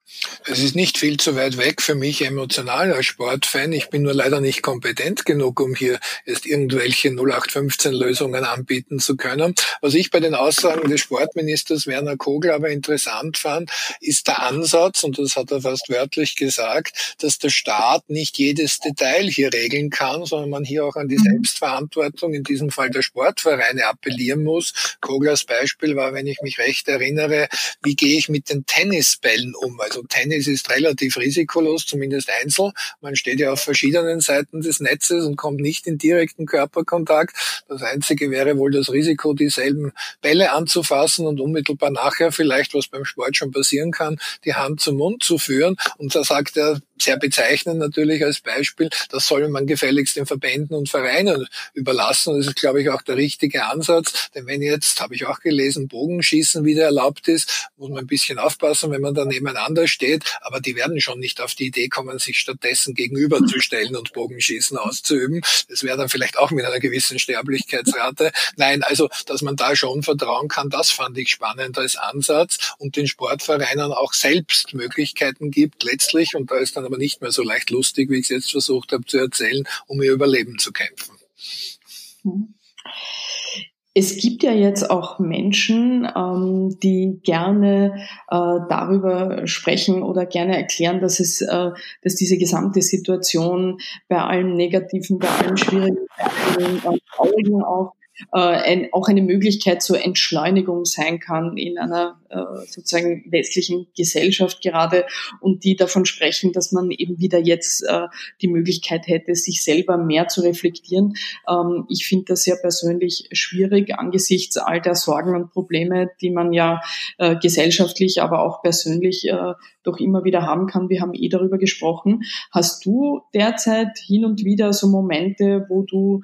Es ist nicht viel zu weit weg für mich emotional als Sportfan. Ich bin nur leider nicht kompetent genug, um hier erst irgendwelche 0815-Lösungen anbieten zu können. Was ich bei den Aussagen des Sportministers Werner Kogel aber interessant fand, ist der Ansatz, und das hat er fast wörtlich gesagt, dass der Staat nicht jedes Detail hier regeln kann, sondern man hier auch an die mhm. Selbstverantwortung, in diesem Fall der Sportvereine, appellieren muss. Koglers Beispiel war, wenn ich mich recht erinnere, wie gehe ich mit den Tennisbällen um? Also Tennis ist relativ risikolos, zumindest Einzel. Man steht ja auf verschiedenen Seiten des Netzes und kommt nicht in direkten Körperkontakt. Das Einzige wäre wohl das Risiko, dieselben Bälle anzufassen und unmittelbar nachher vielleicht, was beim Sport schon passieren kann, die Hand zum Mund zu führen. Und da sagt er, sehr bezeichnend natürlich als Beispiel. Das soll man gefälligst den Verbänden und Vereinen überlassen. Das ist, glaube ich, auch der richtige Ansatz. Denn wenn jetzt, habe ich auch gelesen, Bogenschießen wieder erlaubt ist, muss man ein bisschen aufpassen, wenn man da nebeneinander steht. Aber die werden schon nicht auf die Idee kommen, sich stattdessen gegenüberzustellen und Bogenschießen auszuüben. Das wäre dann vielleicht auch mit einer gewissen Sterblichkeitsrate. Nein, also, dass man da schon vertrauen kann, das fand ich spannend als Ansatz und den Sportvereinen auch selbst Möglichkeiten gibt, letztlich, und da ist dann aber nicht mehr so leicht lustig, wie ich es jetzt versucht habe zu erzählen, um ihr Überleben zu kämpfen. Mhm. Es gibt ja jetzt auch Menschen, ähm, die gerne äh, darüber sprechen oder gerne erklären, dass es, äh, dass diese gesamte Situation bei allem Negativen, bei allem Schwierigen, bei allen Traurigen auch äh, ein, auch eine Möglichkeit zur Entschleunigung sein kann in einer äh, sozusagen westlichen Gesellschaft gerade und die davon sprechen, dass man eben wieder jetzt äh, die Möglichkeit hätte, sich selber mehr zu reflektieren. Ähm, ich finde das sehr persönlich schwierig angesichts all der Sorgen und Probleme, die man ja äh, gesellschaftlich, aber auch persönlich äh, doch immer wieder haben kann. Wir haben eh darüber gesprochen. Hast du derzeit hin und wieder so Momente, wo du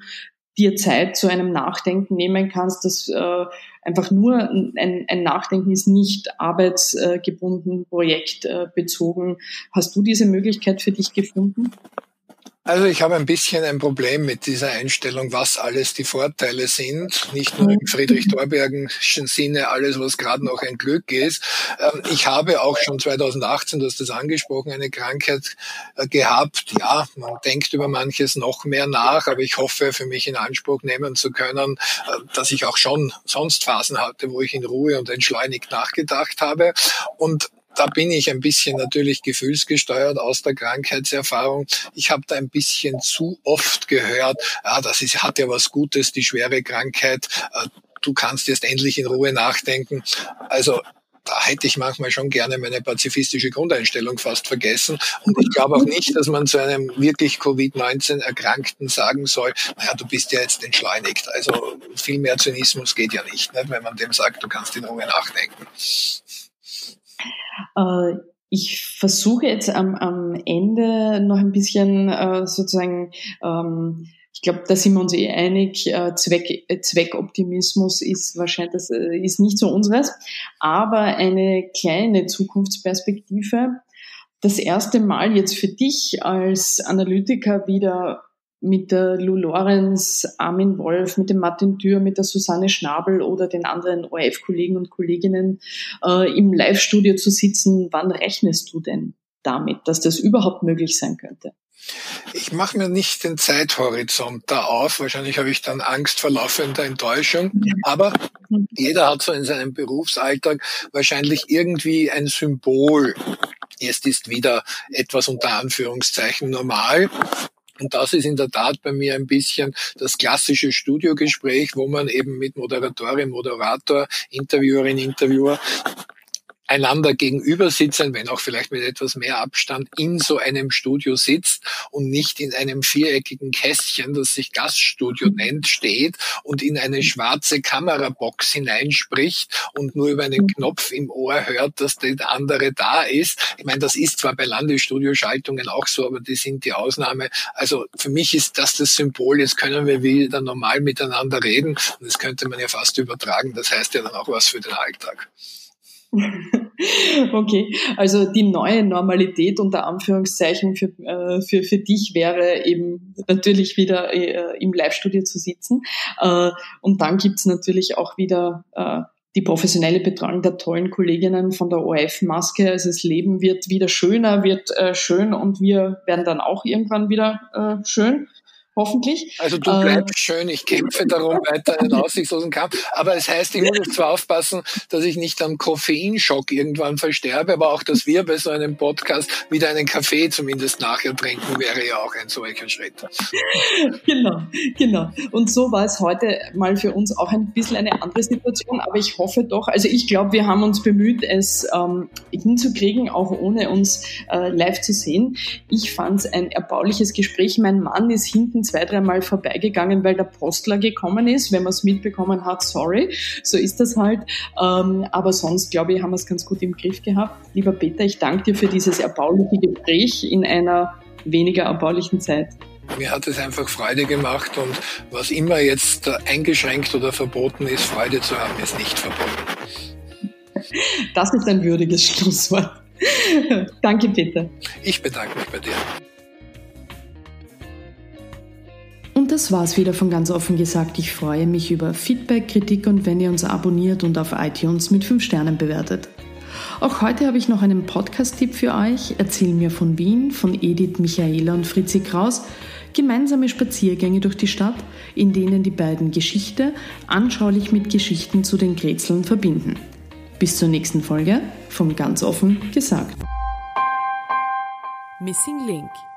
dir Zeit zu einem Nachdenken nehmen kannst, das äh, einfach nur ein, ein Nachdenken ist, nicht arbeitsgebunden, projektbezogen. Hast du diese Möglichkeit für dich gefunden? Also ich habe ein bisschen ein Problem mit dieser Einstellung, was alles die Vorteile sind. Nicht nur im Friedrich Dorbergenschen Sinne alles, was gerade noch ein Glück ist. Ähm, ich habe auch schon 2018, du hast das angesprochen, eine Krankheit äh, gehabt. Ja, man denkt über manches noch mehr nach, aber ich hoffe, für mich in Anspruch nehmen zu können, äh, dass ich auch schon sonst Phasen hatte, wo ich in Ruhe und entschleunigt nachgedacht habe. Und da bin ich ein bisschen natürlich gefühlsgesteuert aus der Krankheitserfahrung. Ich habe da ein bisschen zu oft gehört, ah, das ist, hat ja was Gutes, die schwere Krankheit. Äh, du kannst jetzt endlich in Ruhe nachdenken. Also da hätte ich manchmal schon gerne meine pazifistische Grundeinstellung fast vergessen. Und ich glaube auch nicht, dass man zu einem wirklich Covid-19 Erkrankten sagen soll, naja, du bist ja jetzt entschleunigt. Also viel mehr Zynismus geht ja nicht, nicht wenn man dem sagt, du kannst in Ruhe nachdenken. Äh, ich versuche jetzt am, am Ende noch ein bisschen äh, sozusagen, ähm, ich glaube, da sind wir uns eh einig, äh, Zweck, Zweckoptimismus ist wahrscheinlich, das ist nicht so unseres, aber eine kleine Zukunftsperspektive. Das erste Mal jetzt für dich als Analytiker wieder mit der Lou Lorenz, Armin Wolf, mit dem Martin Dürr, mit der Susanne Schnabel oder den anderen ORF-Kollegen und Kolleginnen äh, im Live-Studio zu sitzen. Wann rechnest du denn damit, dass das überhaupt möglich sein könnte? Ich mache mir nicht den Zeithorizont da auf. Wahrscheinlich habe ich dann Angst vor laufender Enttäuschung. Aber jeder hat so in seinem Berufsalltag wahrscheinlich irgendwie ein Symbol. Jetzt ist wieder etwas unter Anführungszeichen normal. Und das ist in der Tat bei mir ein bisschen das klassische Studiogespräch, wo man eben mit Moderatorin, Moderator, Interviewerin, Interviewer einander gegenüber sitzen, wenn auch vielleicht mit etwas mehr Abstand, in so einem Studio sitzt und nicht in einem viereckigen Kästchen, das sich Gaststudio mhm. nennt, steht und in eine schwarze Kamerabox hineinspricht und nur über einen mhm. Knopf im Ohr hört, dass der andere da ist. Ich meine, das ist zwar bei Landesstudioschaltungen auch so, aber die sind die Ausnahme. Also für mich ist das das Symbol, jetzt können wir wieder normal miteinander reden und das könnte man ja fast übertragen. Das heißt ja dann auch was für den Alltag. Okay, also die neue Normalität unter Anführungszeichen für, äh, für, für dich wäre eben natürlich wieder äh, im Live-Studio zu sitzen. Äh, und dann gibt's natürlich auch wieder äh, die professionelle Betreuung der tollen Kolleginnen von der ORF-Maske. Also das Leben wird wieder schöner, wird äh, schön und wir werden dann auch irgendwann wieder äh, schön hoffentlich. Also du bleibst äh, schön, ich kämpfe darum weiter einen aussichtslosen Kampf. Aber es heißt, ich muss zwar aufpassen, dass ich nicht am Koffeinschock irgendwann versterbe, aber auch, dass wir bei so einem Podcast wieder einen Kaffee zumindest nachher trinken, wäre ja auch ein solcher Schritt. Genau, genau. Und so war es heute mal für uns auch ein bisschen eine andere Situation, aber ich hoffe doch, also ich glaube, wir haben uns bemüht, es ähm, hinzukriegen, auch ohne uns äh, live zu sehen. Ich fand es ein erbauliches Gespräch. Mein Mann ist hinten hinten zwei, dreimal vorbeigegangen, weil der Postler gekommen ist. Wenn man es mitbekommen hat, sorry, so ist das halt. Ähm, aber sonst, glaube ich, haben wir es ganz gut im Griff gehabt. Lieber Peter, ich danke dir für dieses erbauliche Gespräch in einer weniger erbaulichen Zeit. Mir hat es einfach Freude gemacht und was immer jetzt eingeschränkt oder verboten ist, Freude zu haben, ist nicht verboten. Das ist ein würdiges Schlusswort. Danke, Peter. Ich bedanke mich bei dir. Und das war's wieder von ganz offen gesagt. Ich freue mich über Feedback, Kritik und wenn ihr uns abonniert und auf iTunes mit 5 Sternen bewertet. Auch heute habe ich noch einen Podcast-Tipp für euch. Erzähl mir von Wien von Edith Michaela und Fritzi Kraus. Gemeinsame Spaziergänge durch die Stadt, in denen die beiden Geschichte anschaulich mit Geschichten zu den Grätseln verbinden. Bis zur nächsten Folge von Ganz offen gesagt. Missing Link